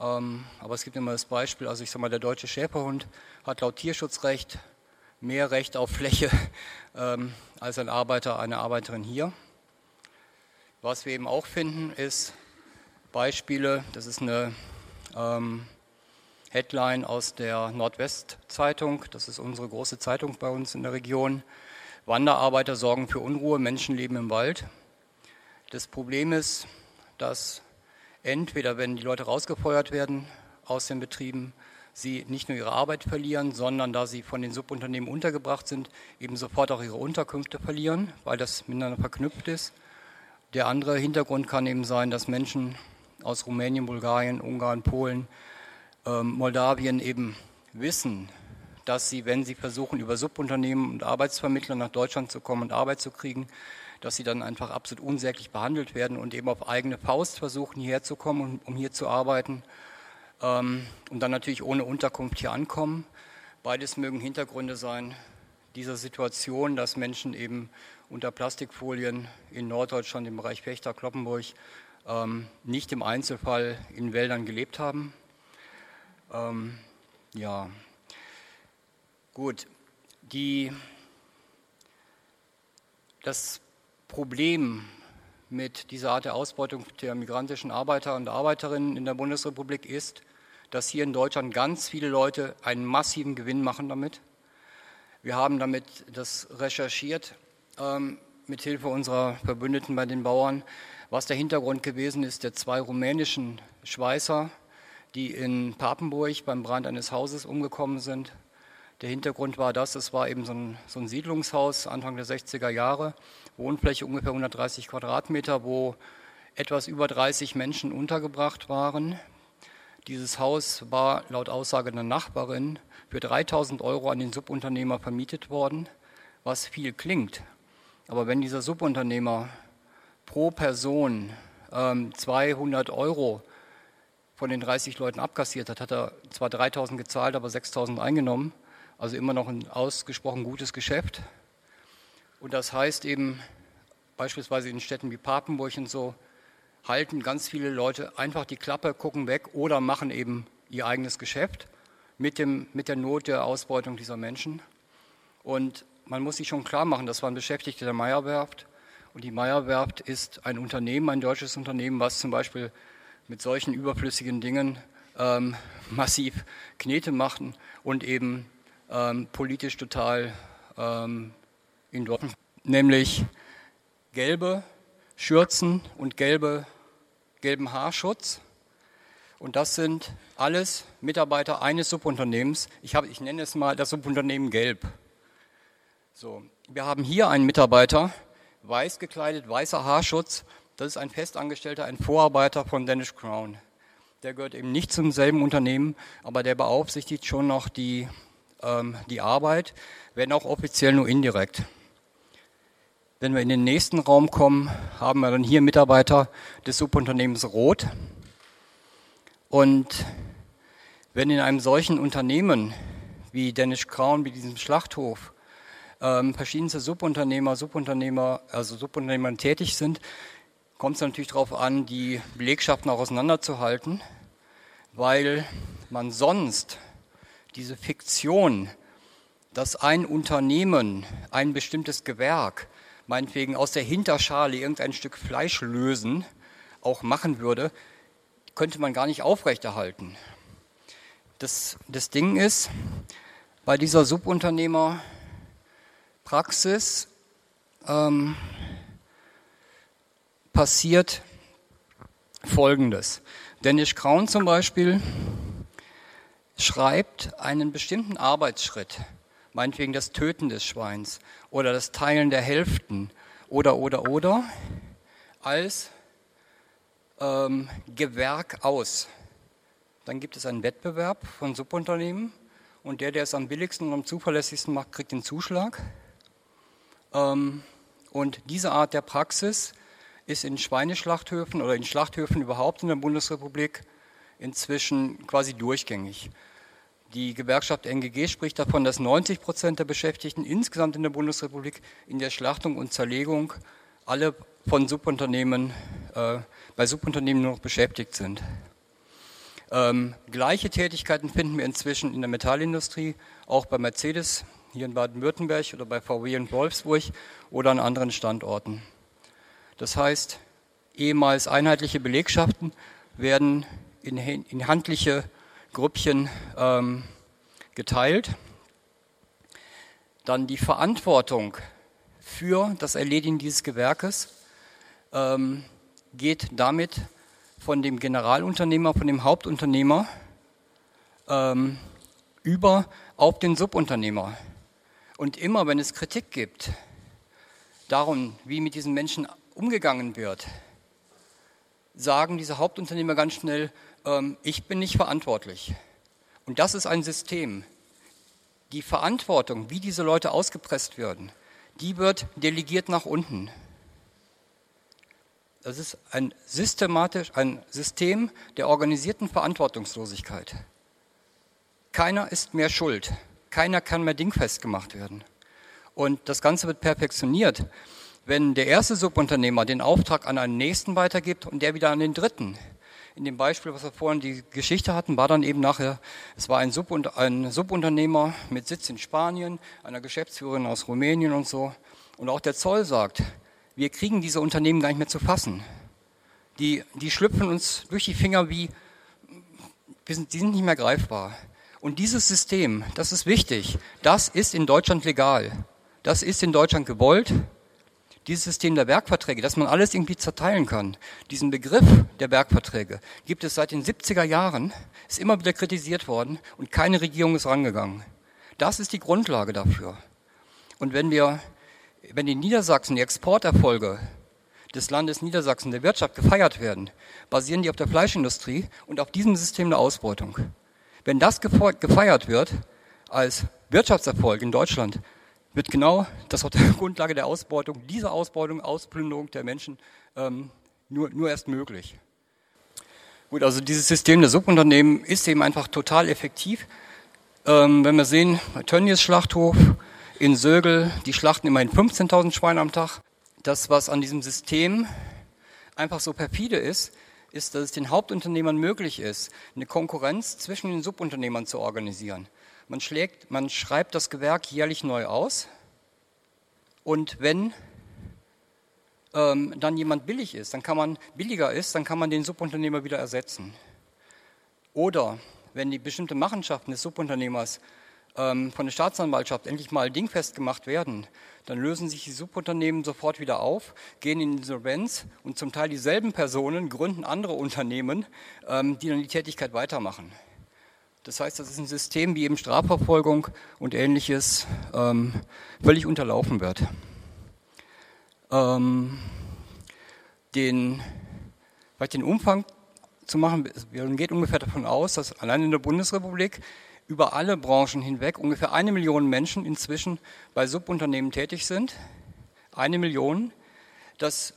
Ähm, aber es gibt immer das Beispiel, also ich sage mal, der deutsche Schäferhund hat laut Tierschutzrecht mehr Recht auf Fläche ähm, als ein Arbeiter, eine Arbeiterin hier. Was wir eben auch finden, ist Beispiele, das ist eine ähm, Headline aus der Nordwestzeitung, das ist unsere große Zeitung bei uns in der Region. Wanderarbeiter sorgen für Unruhe, Menschen leben im Wald. Das Problem ist, dass entweder, wenn die Leute rausgefeuert werden aus den Betrieben, sie nicht nur ihre Arbeit verlieren, sondern da sie von den Subunternehmen untergebracht sind, eben sofort auch ihre Unterkünfte verlieren, weil das miteinander verknüpft ist. Der andere Hintergrund kann eben sein, dass Menschen aus Rumänien, Bulgarien, Ungarn, Polen, ähm, Moldawien eben wissen, dass sie, wenn sie versuchen, über Subunternehmen und Arbeitsvermittler nach Deutschland zu kommen und Arbeit zu kriegen, dass sie dann einfach absolut unsäglich behandelt werden und eben auf eigene Faust versuchen, hierher zu kommen, um hier zu arbeiten ähm, und dann natürlich ohne Unterkunft hier ankommen. Beides mögen Hintergründe sein dieser Situation, dass Menschen eben unter Plastikfolien in Norddeutschland im Bereich Fechter, Kloppenburg ähm, nicht im Einzelfall in Wäldern gelebt haben. Ähm, ja, gut. Die, das Problem mit dieser Art der Ausbeutung der migrantischen Arbeiter und Arbeiterinnen in der Bundesrepublik ist, dass hier in Deutschland ganz viele Leute einen massiven Gewinn machen damit. Wir haben damit das recherchiert ähm, mit Hilfe unserer Verbündeten bei den Bauern, was der Hintergrund gewesen ist der zwei rumänischen Schweißer, die in Papenburg beim Brand eines Hauses umgekommen sind. Der Hintergrund war das, es war eben so ein, so ein Siedlungshaus Anfang der 60er Jahre, Wohnfläche ungefähr 130 Quadratmeter, wo etwas über 30 Menschen untergebracht waren. Dieses Haus war laut Aussage der Nachbarin für 3000 Euro an den Subunternehmer vermietet worden, was viel klingt. Aber wenn dieser Subunternehmer pro Person ähm, 200 Euro von den 30 Leuten abkassiert hat, hat er zwar 3000 gezahlt, aber 6000 eingenommen. Also immer noch ein ausgesprochen gutes Geschäft. Und das heißt eben, beispielsweise in Städten wie Papenburg und so, halten ganz viele Leute einfach die Klappe, gucken weg oder machen eben ihr eigenes Geschäft mit, dem, mit der Not der Ausbeutung dieser Menschen. Und man muss sich schon klar machen, das waren Beschäftigte der Meierwerft. Und die Meierwerft ist ein Unternehmen, ein deutsches Unternehmen, was zum Beispiel mit solchen überflüssigen Dingen ähm, massiv Knete machen und eben ähm, politisch total ähm, in Dortmund, nämlich gelbe Schürzen und gelbe, gelben Haarschutz. Und das sind alles Mitarbeiter eines Subunternehmens. Ich, habe, ich nenne es mal das Subunternehmen Gelb. So, wir haben hier einen Mitarbeiter, weiß gekleidet, weißer Haarschutz, das ist ein Festangestellter, ein Vorarbeiter von Danish Crown. Der gehört eben nicht zum selben Unternehmen, aber der beaufsichtigt schon noch die, ähm, die Arbeit, wenn auch offiziell nur indirekt. Wenn wir in den nächsten Raum kommen, haben wir dann hier Mitarbeiter des Subunternehmens Rot. Und wenn in einem solchen Unternehmen wie Danish Crown, wie diesem Schlachthof, ähm, verschiedenste Subunternehmer, Subunternehmer, also Subunternehmer tätig sind, kommt es natürlich darauf an, die Belegschaften auch auseinanderzuhalten, weil man sonst diese Fiktion, dass ein Unternehmen, ein bestimmtes Gewerk, meinetwegen aus der Hinterschale irgendein Stück Fleisch lösen, auch machen würde, könnte man gar nicht aufrechterhalten. Das, das Ding ist, bei dieser Subunternehmerpraxis ähm, passiert Folgendes. Dennis Kraun zum Beispiel schreibt einen bestimmten Arbeitsschritt, meinetwegen das Töten des Schweins oder das Teilen der Hälften oder, oder, oder, als ähm, Gewerk aus. Dann gibt es einen Wettbewerb von Subunternehmen und der, der es am billigsten und am zuverlässigsten macht, kriegt den Zuschlag. Ähm, und diese Art der Praxis ist in Schweineschlachthöfen oder in Schlachthöfen überhaupt in der Bundesrepublik inzwischen quasi durchgängig. Die Gewerkschaft NGG spricht davon, dass 90 Prozent der Beschäftigten insgesamt in der Bundesrepublik in der Schlachtung und Zerlegung alle von Subunternehmen, äh, bei Subunternehmen nur noch beschäftigt sind. Ähm, gleiche Tätigkeiten finden wir inzwischen in der Metallindustrie, auch bei Mercedes hier in Baden-Württemberg oder bei VW in Wolfsburg oder an anderen Standorten. Das heißt, ehemals einheitliche Belegschaften werden in, in handliche Grüppchen ähm, geteilt. Dann die Verantwortung für das Erledigen dieses Gewerkes ähm, geht damit von dem Generalunternehmer, von dem Hauptunternehmer ähm, über auf den Subunternehmer. Und immer wenn es Kritik gibt darum, wie mit diesen Menschen umgegangen wird, sagen diese Hauptunternehmer ganz schnell, ähm, ich bin nicht verantwortlich. Und das ist ein System. Die Verantwortung, wie diese Leute ausgepresst werden, die wird delegiert nach unten. Das ist ein systematisch, ein System der organisierten Verantwortungslosigkeit. Keiner ist mehr schuld. Keiner kann mehr dingfest gemacht werden. Und das Ganze wird perfektioniert wenn der erste Subunternehmer den Auftrag an einen nächsten weitergibt und der wieder an den dritten. In dem Beispiel, was wir vorhin die Geschichte hatten, war dann eben nachher, es war ein, Subunter ein Subunternehmer mit Sitz in Spanien, einer Geschäftsführerin aus Rumänien und so. Und auch der Zoll sagt, wir kriegen diese Unternehmen gar nicht mehr zu fassen. Die, die schlüpfen uns durch die Finger wie, wir sind, die sind nicht mehr greifbar. Und dieses System, das ist wichtig, das ist in Deutschland legal. Das ist in Deutschland gewollt. Dieses System der Werkverträge, dass man alles irgendwie zerteilen kann, diesen Begriff der Werkverträge gibt es seit den 70er Jahren, ist immer wieder kritisiert worden und keine Regierung ist rangegangen. Das ist die Grundlage dafür. Und wenn wir, wenn in Niedersachsen die Exporterfolge des Landes Niedersachsen der Wirtschaft gefeiert werden, basieren die auf der Fleischindustrie und auf diesem System der Ausbeutung. Wenn das gefeiert wird als Wirtschaftserfolg in Deutschland, wird genau das auf der Grundlage der Ausbeutung, dieser Ausbeutung, Ausplünderung der Menschen ähm, nur, nur erst möglich. Gut, also dieses System der Subunternehmen ist eben einfach total effektiv. Ähm, wenn wir sehen, Tönnies Schlachthof in Sögel, die schlachten immerhin 15.000 Schweine am Tag. Das, was an diesem System einfach so perfide ist, ist, dass es den Hauptunternehmern möglich ist, eine Konkurrenz zwischen den Subunternehmern zu organisieren. Man, schlägt, man schreibt das Gewerk jährlich neu aus und wenn ähm, dann jemand billig ist, dann kann man billiger ist, dann kann man den Subunternehmer wieder ersetzen. Oder wenn die bestimmten Machenschaften des Subunternehmers ähm, von der Staatsanwaltschaft endlich mal dingfest gemacht werden, dann lösen sich die Subunternehmen sofort wieder auf, gehen in Insolvenz und zum Teil dieselben Personen gründen andere Unternehmen, ähm, die dann die Tätigkeit weitermachen. Das heißt, das ist ein System, wie eben Strafverfolgung und ähnliches ähm, völlig unterlaufen wird. Ähm, den, vielleicht den Umfang zu machen, man geht ungefähr davon aus, dass allein in der Bundesrepublik über alle Branchen hinweg ungefähr eine Million Menschen inzwischen bei Subunternehmen tätig sind. Eine Million. Das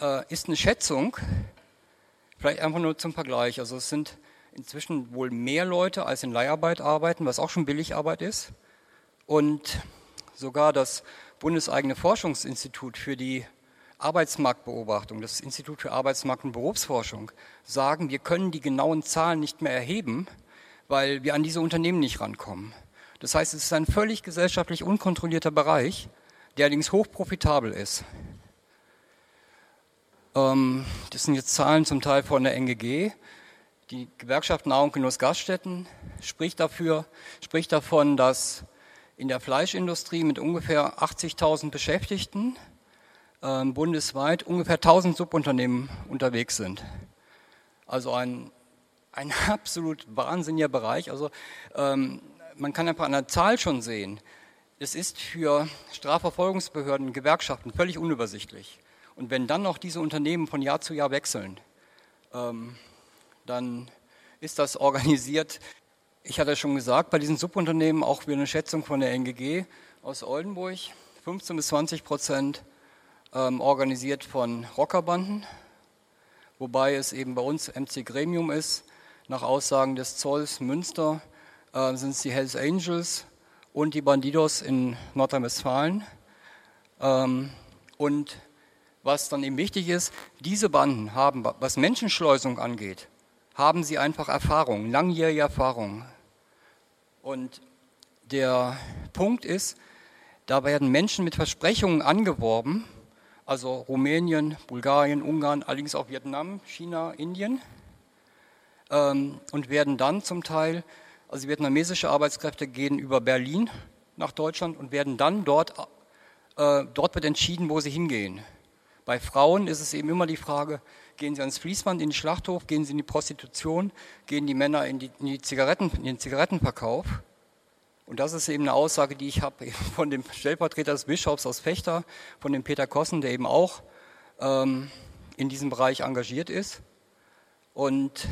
äh, ist eine Schätzung, vielleicht einfach nur zum Vergleich. Also es sind inzwischen wohl mehr Leute als in Leiharbeit arbeiten, was auch schon Billigarbeit ist. Und sogar das bundeseigene Forschungsinstitut für die Arbeitsmarktbeobachtung, das Institut für Arbeitsmarkt- und Berufsforschung, sagen, wir können die genauen Zahlen nicht mehr erheben, weil wir an diese Unternehmen nicht rankommen. Das heißt, es ist ein völlig gesellschaftlich unkontrollierter Bereich, der allerdings hochprofitabel ist. Ähm, das sind jetzt Zahlen zum Teil von der NGG. Die Gewerkschaft Nahrung, Genuss, Gaststätten spricht dafür, spricht davon, dass in der Fleischindustrie mit ungefähr 80.000 Beschäftigten äh, bundesweit ungefähr 1000 Subunternehmen unterwegs sind. Also ein ein absolut wahnsinniger Bereich. Also ähm, man kann einfach an der Zahl schon sehen, es ist für Strafverfolgungsbehörden, Gewerkschaften völlig unübersichtlich. Und wenn dann noch diese Unternehmen von Jahr zu Jahr wechseln, ähm, dann ist das organisiert. Ich hatte schon gesagt, bei diesen Subunternehmen auch wieder eine Schätzung von der NGG aus Oldenburg, 15 bis 20 Prozent ähm, organisiert von Rockerbanden, wobei es eben bei uns MC Gremium ist, nach Aussagen des Zolls Münster äh, sind es die Hells Angels und die Bandidos in Nordrhein-Westfalen. Ähm, und was dann eben wichtig ist, diese Banden haben, was Menschenschleusung angeht, haben sie einfach Erfahrung, langjährige Erfahrung. Und der Punkt ist, da werden Menschen mit Versprechungen angeworben, also Rumänien, Bulgarien, Ungarn, allerdings auch Vietnam, China, Indien ähm, und werden dann zum Teil, also vietnamesische Arbeitskräfte gehen über Berlin nach Deutschland und werden dann dort, äh, dort wird entschieden, wo sie hingehen. Bei Frauen ist es eben immer die Frage, gehen sie ans Fließband, in den Schlachthof, gehen sie in die Prostitution, gehen die Männer in, die, in, die Zigaretten, in den Zigarettenverkauf. Und das ist eben eine Aussage, die ich habe von dem Stellvertreter des Bischofs aus Fechter, von dem Peter Kossen, der eben auch ähm, in diesem Bereich engagiert ist. Und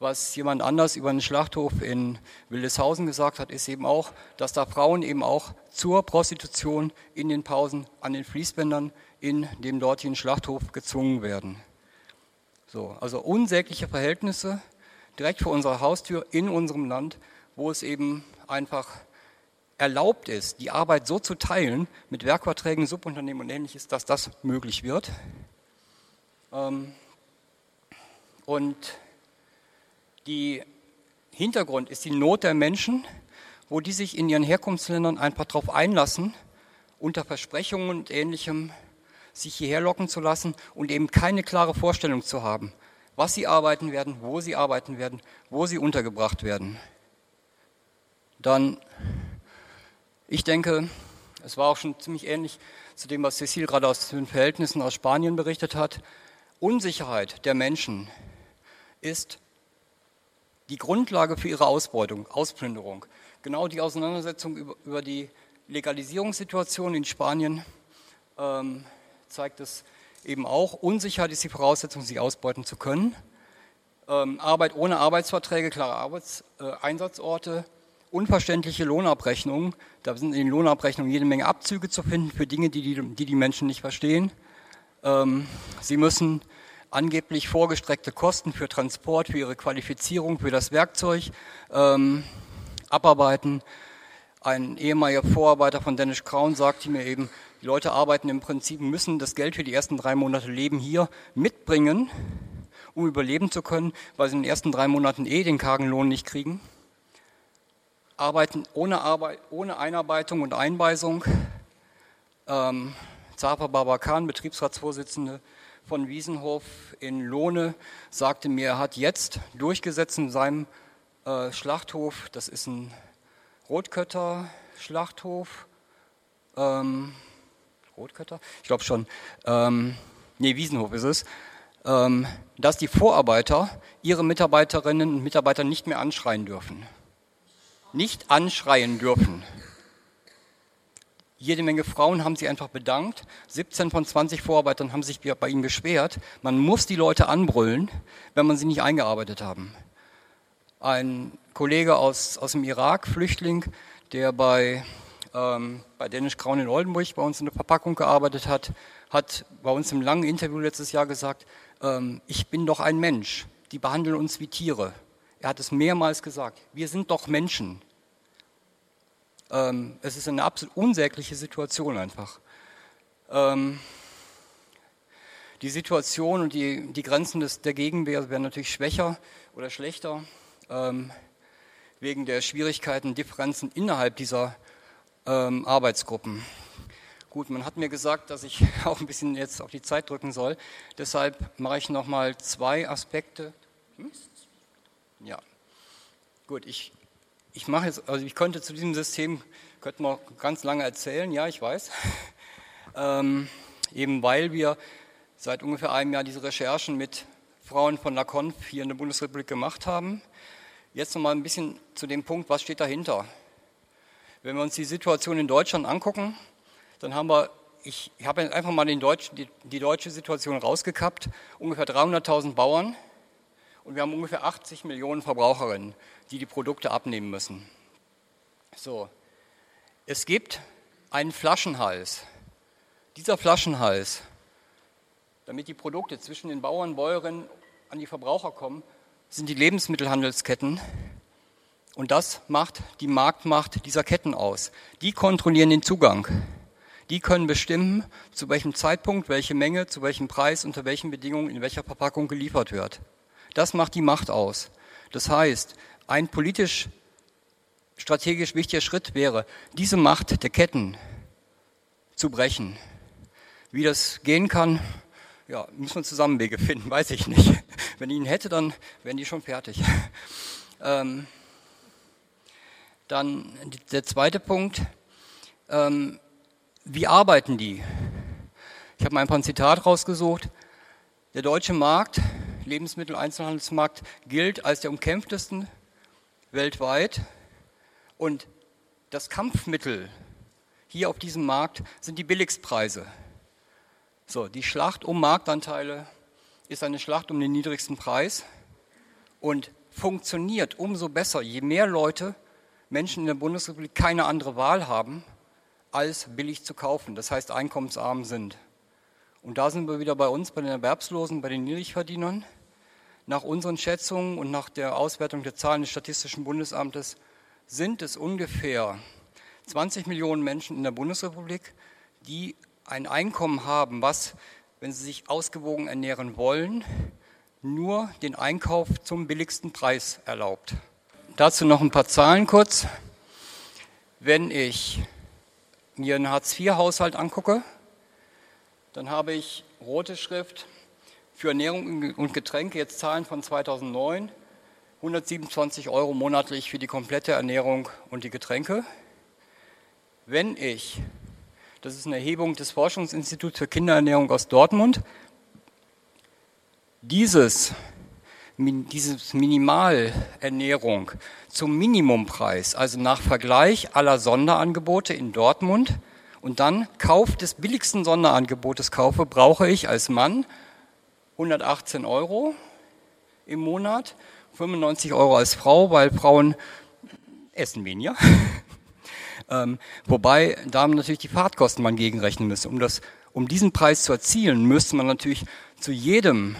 was jemand anders über einen Schlachthof in Wildeshausen gesagt hat, ist eben auch, dass da Frauen eben auch zur Prostitution in den Pausen an den Fließbändern in dem dortigen Schlachthof gezwungen werden. So, also unsägliche Verhältnisse direkt vor unserer Haustür in unserem Land, wo es eben einfach erlaubt ist, die Arbeit so zu teilen mit Werkverträgen, Subunternehmen und ähnliches, dass das möglich wird. Ähm, und die Hintergrund ist die Not der Menschen, wo die sich in ihren Herkunftsländern einfach darauf einlassen, unter Versprechungen und Ähnlichem sich hierher locken zu lassen und eben keine klare Vorstellung zu haben, was sie arbeiten werden, wo sie arbeiten werden, wo sie untergebracht werden. Dann, ich denke, es war auch schon ziemlich ähnlich zu dem, was Cecil gerade aus den Verhältnissen aus Spanien berichtet hat. Unsicherheit der Menschen ist die Grundlage für ihre Ausbeutung, Ausplünderung. Genau die Auseinandersetzung über, über die Legalisierungssituation in Spanien ähm, zeigt es eben auch. Unsicherheit ist die Voraussetzung, sie ausbeuten zu können. Ähm, Arbeit ohne Arbeitsverträge, klare Arbeitseinsatzorte, äh, unverständliche Lohnabrechnungen. Da sind in den Lohnabrechnungen jede Menge Abzüge zu finden für Dinge, die die, die, die Menschen nicht verstehen. Ähm, sie müssen angeblich vorgestreckte Kosten für Transport, für ihre Qualifizierung, für das Werkzeug ähm, abarbeiten. Ein ehemaliger Vorarbeiter von Dennis Kraun sagte mir eben, die Leute arbeiten im Prinzip, müssen das Geld für die ersten drei Monate Leben hier mitbringen, um überleben zu können, weil sie in den ersten drei Monaten eh den kargen Lohn nicht kriegen. Arbeiten ohne, Arbeit, ohne Einarbeitung und Einweisung. Ähm, Zafer Babakan, Betriebsratsvorsitzende, von Wiesenhof in Lohne sagte mir, er hat jetzt durchgesetzt in seinem äh, Schlachthof, das ist ein Rotkötter Schlachthof, ähm, Rotkötter? Ich glaube schon, ähm, nee, Wiesenhof ist es, ähm, dass die Vorarbeiter ihre Mitarbeiterinnen und Mitarbeiter nicht mehr anschreien dürfen. Nicht anschreien dürfen. Jede Menge Frauen haben sie einfach bedankt. 17 von 20 Vorarbeitern haben sich bei ihnen beschwert. Man muss die Leute anbrüllen, wenn man sie nicht eingearbeitet haben. Ein Kollege aus, aus dem Irak, Flüchtling, der bei, ähm, bei Dennis Kraun in Oldenburg bei uns in der Verpackung gearbeitet hat, hat bei uns im langen Interview letztes Jahr gesagt, ähm, ich bin doch ein Mensch, die behandeln uns wie Tiere. Er hat es mehrmals gesagt, wir sind doch Menschen. Ähm, es ist eine absolut unsägliche Situation einfach. Ähm, die Situation und die, die Grenzen des, der Gegenwehr werden natürlich schwächer oder schlechter ähm, wegen der Schwierigkeiten, Differenzen innerhalb dieser ähm, Arbeitsgruppen. Gut, man hat mir gesagt, dass ich auch ein bisschen jetzt auf die Zeit drücken soll. Deshalb mache ich noch mal zwei Aspekte. Hm? Ja, gut. Ich ich mache jetzt, also ich könnte zu diesem System, könnten wir ganz lange erzählen, ja, ich weiß. Ähm, eben weil wir seit ungefähr einem Jahr diese Recherchen mit Frauen von La Conf hier in der Bundesrepublik gemacht haben. Jetzt noch mal ein bisschen zu dem Punkt, was steht dahinter. Wenn wir uns die Situation in Deutschland angucken, dann haben wir, ich, ich habe einfach mal Deutsch, die, die deutsche Situation rausgekappt, ungefähr 300.000 Bauern und wir haben ungefähr 80 Millionen Verbraucherinnen die die Produkte abnehmen müssen. So, es gibt einen Flaschenhals. Dieser Flaschenhals, damit die Produkte zwischen den Bauern, und Bäuerinnen an die Verbraucher kommen, sind die Lebensmittelhandelsketten. Und das macht die Marktmacht dieser Ketten aus. Die kontrollieren den Zugang. Die können bestimmen, zu welchem Zeitpunkt, welche Menge, zu welchem Preis, unter welchen Bedingungen, in welcher Verpackung geliefert wird. Das macht die Macht aus. Das heißt, ein politisch strategisch wichtiger Schritt wäre, diese Macht der Ketten zu brechen. Wie das gehen kann, ja, muss man zusammen Wege finden, weiß ich nicht. Wenn ich ihn hätte, dann wären die schon fertig. Ähm, dann der zweite Punkt, ähm, wie arbeiten die? Ich habe mal ein Zitat rausgesucht. Der deutsche Markt, Lebensmitteleinzelhandelsmarkt, gilt als der umkämpftesten weltweit. Und das Kampfmittel hier auf diesem Markt sind die Billigstpreise. So, die Schlacht um Marktanteile ist eine Schlacht um den niedrigsten Preis und funktioniert umso besser, je mehr Leute, Menschen in der Bundesrepublik keine andere Wahl haben, als billig zu kaufen, das heißt einkommensarm sind. Und da sind wir wieder bei uns, bei den Erwerbslosen, bei den Niedrigverdienern. Nach unseren Schätzungen und nach der Auswertung der Zahlen des Statistischen Bundesamtes sind es ungefähr 20 Millionen Menschen in der Bundesrepublik, die ein Einkommen haben, was, wenn sie sich ausgewogen ernähren wollen, nur den Einkauf zum billigsten Preis erlaubt. Dazu noch ein paar Zahlen kurz. Wenn ich mir einen Hartz-IV-Haushalt angucke, Dann habe ich rote Schrift für Ernährung und Getränke, jetzt Zahlen von 2009, 127 Euro monatlich für die komplette Ernährung und die Getränke. Wenn ich, das ist eine Erhebung des Forschungsinstituts für Kinderernährung aus Dortmund, dieses, dieses Minimalernährung zum Minimumpreis, also nach Vergleich aller Sonderangebote in Dortmund und dann Kauf des billigsten Sonderangebotes kaufe, brauche ich als Mann 118 Euro im Monat, 95 Euro als Frau, weil Frauen essen weniger. ähm, wobei da natürlich die Fahrtkosten man gegenrechnen müsste. Um, das, um diesen Preis zu erzielen, müsste man natürlich zu jedem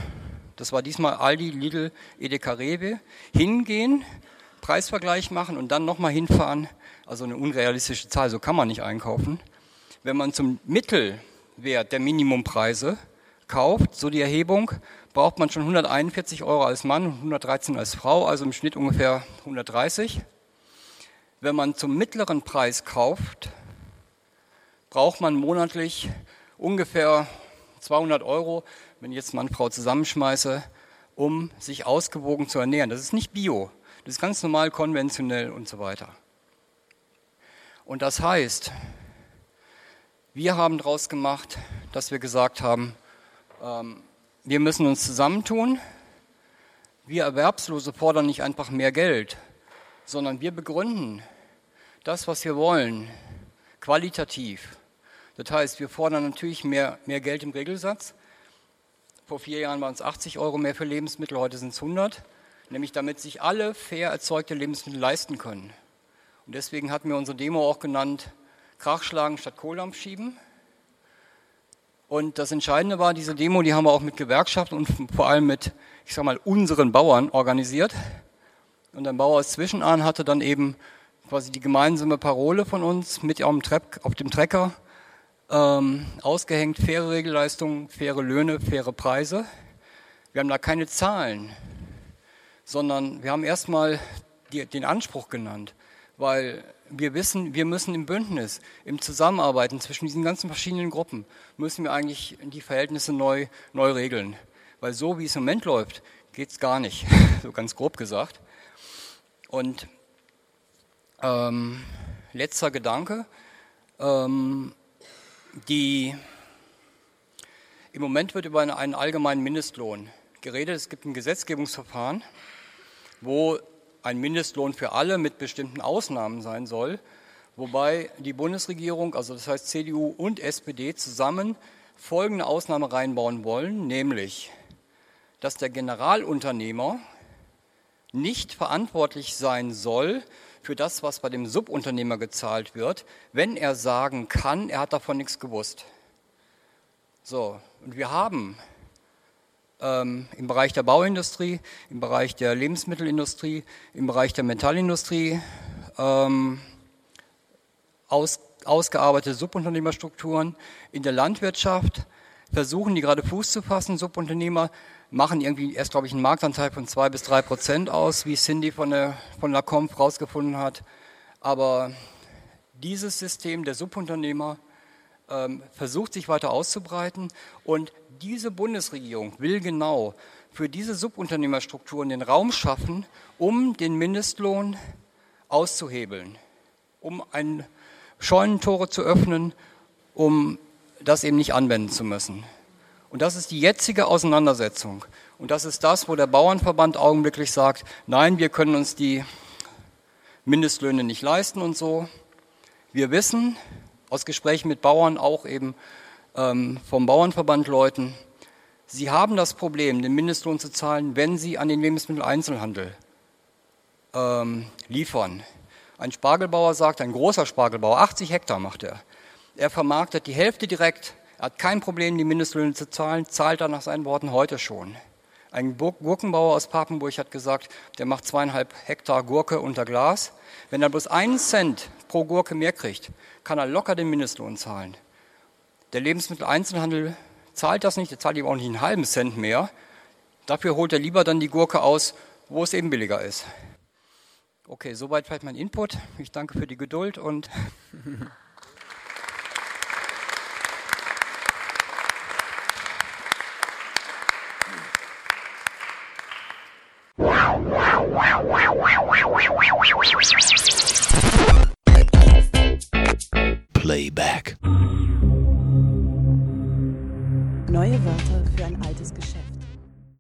das war diesmal Aldi, Lidl, Edeka Rewe, hingehen, Preisvergleich machen und dann nochmal hinfahren. Also eine unrealistische Zahl, so kann man nicht einkaufen. Wenn man zum Mittelwert der Minimumpreise kauft, so die Erhebung, braucht man schon 141 Euro als Mann und 113 als Frau, also im Schnitt ungefähr 130. Wenn man zum mittleren Preis kauft, braucht man monatlich ungefähr 200 Euro wenn ich jetzt Mann, Frau zusammenschmeiße, um sich ausgewogen zu ernähren. Das ist nicht bio, das ist ganz normal, konventionell und so weiter. Und das heißt, wir haben daraus gemacht, dass wir gesagt haben, ähm, wir müssen uns zusammentun. Wir Erwerbslose fordern nicht einfach mehr Geld, sondern wir begründen das, was wir wollen, qualitativ. Das heißt, wir fordern natürlich mehr, mehr Geld im Regelsatz, vor vier Jahren waren es 80 Euro mehr für Lebensmittel, heute sind es 100, nämlich damit sich alle fair erzeugte Lebensmittel leisten können. Und deswegen hatten wir unsere Demo auch genannt, Krachschlagen statt Kohldampf schieben. Und das Entscheidende war, diese Demo, die haben wir auch mit Gewerkschaften und vor allem mit, ich sag mal, unseren Bauern organisiert. Und ein Bauer aus Zwischenahn hatte dann eben quasi die gemeinsame Parole von uns mit auf dem, Trepp, auf dem Trecker ähm, ausgehängt, faire Regelleistungen, faire Löhne, faire Preise. Wir haben da keine Zahlen, sondern wir haben erstmal die, den Anspruch genannt, weil wir wissen, wir müssen im Bündnis, im Zusammenarbeiten zwischen diesen ganzen verschiedenen Gruppen, müssen wir eigentlich die Verhältnisse neu, neu regeln. Weil so wie es im Moment läuft, geht es gar nicht, so ganz grob gesagt. Und ähm, letzter Gedanke, ähm, die, Im Moment wird über einen allgemeinen Mindestlohn geredet. Es gibt ein Gesetzgebungsverfahren, wo ein Mindestlohn für alle mit bestimmten Ausnahmen sein soll, wobei die Bundesregierung, also das heißt CDU und SPD zusammen folgende Ausnahme reinbauen wollen, nämlich, dass der Generalunternehmer nicht verantwortlich sein soll für das, was bei dem Subunternehmer gezahlt wird, wenn er sagen kann, er hat davon nichts gewusst. So, und wir haben ähm, im Bereich der Bauindustrie, im Bereich der Lebensmittelindustrie, im Bereich der Metallindustrie ähm, aus, ausgearbeitete Subunternehmerstrukturen. In der Landwirtschaft versuchen die gerade Fuß zu fassen, Subunternehmer, machen irgendwie erst, glaube ich, einen Marktanteil von zwei bis drei Prozent aus, wie Cindy von der, von der Comp rausgefunden hat. Aber dieses System der Subunternehmer ähm, versucht sich weiter auszubreiten und diese Bundesregierung will genau für diese Subunternehmerstrukturen den Raum schaffen, um den Mindestlohn auszuhebeln, um ein Scheunentore zu öffnen, um das eben nicht anwenden zu müssen. Und das ist die jetzige Auseinandersetzung. Und das ist das, wo der Bauernverband augenblicklich sagt, nein, wir können uns die Mindestlöhne nicht leisten und so. Wir wissen aus Gesprächen mit Bauern, auch eben ähm, vom Bauernverband Leuten, sie haben das Problem, den Mindestlohn zu zahlen, wenn sie an den Lebensmitteleinzelhandel ähm, liefern. Ein Spargelbauer sagt, ein großer Spargelbauer, 80 Hektar macht er. Er vermarktet die Hälfte direkt er hat kein Problem, die Mindestlöhne zu zahlen, zahlt er nach seinen Worten heute schon. Ein Gurkenbauer aus Papenburg hat gesagt, der macht zweieinhalb Hektar Gurke unter Glas. Wenn er bloß einen Cent pro Gurke mehr kriegt, kann er locker den Mindestlohn zahlen. Der Lebensmitteleinzelhandel zahlt das nicht, er zahlt ihm auch nicht einen halben Cent mehr. Dafür holt er lieber dann die Gurke aus, wo es eben billiger ist. Okay, soweit vielleicht mein Input. Ich danke für die Geduld und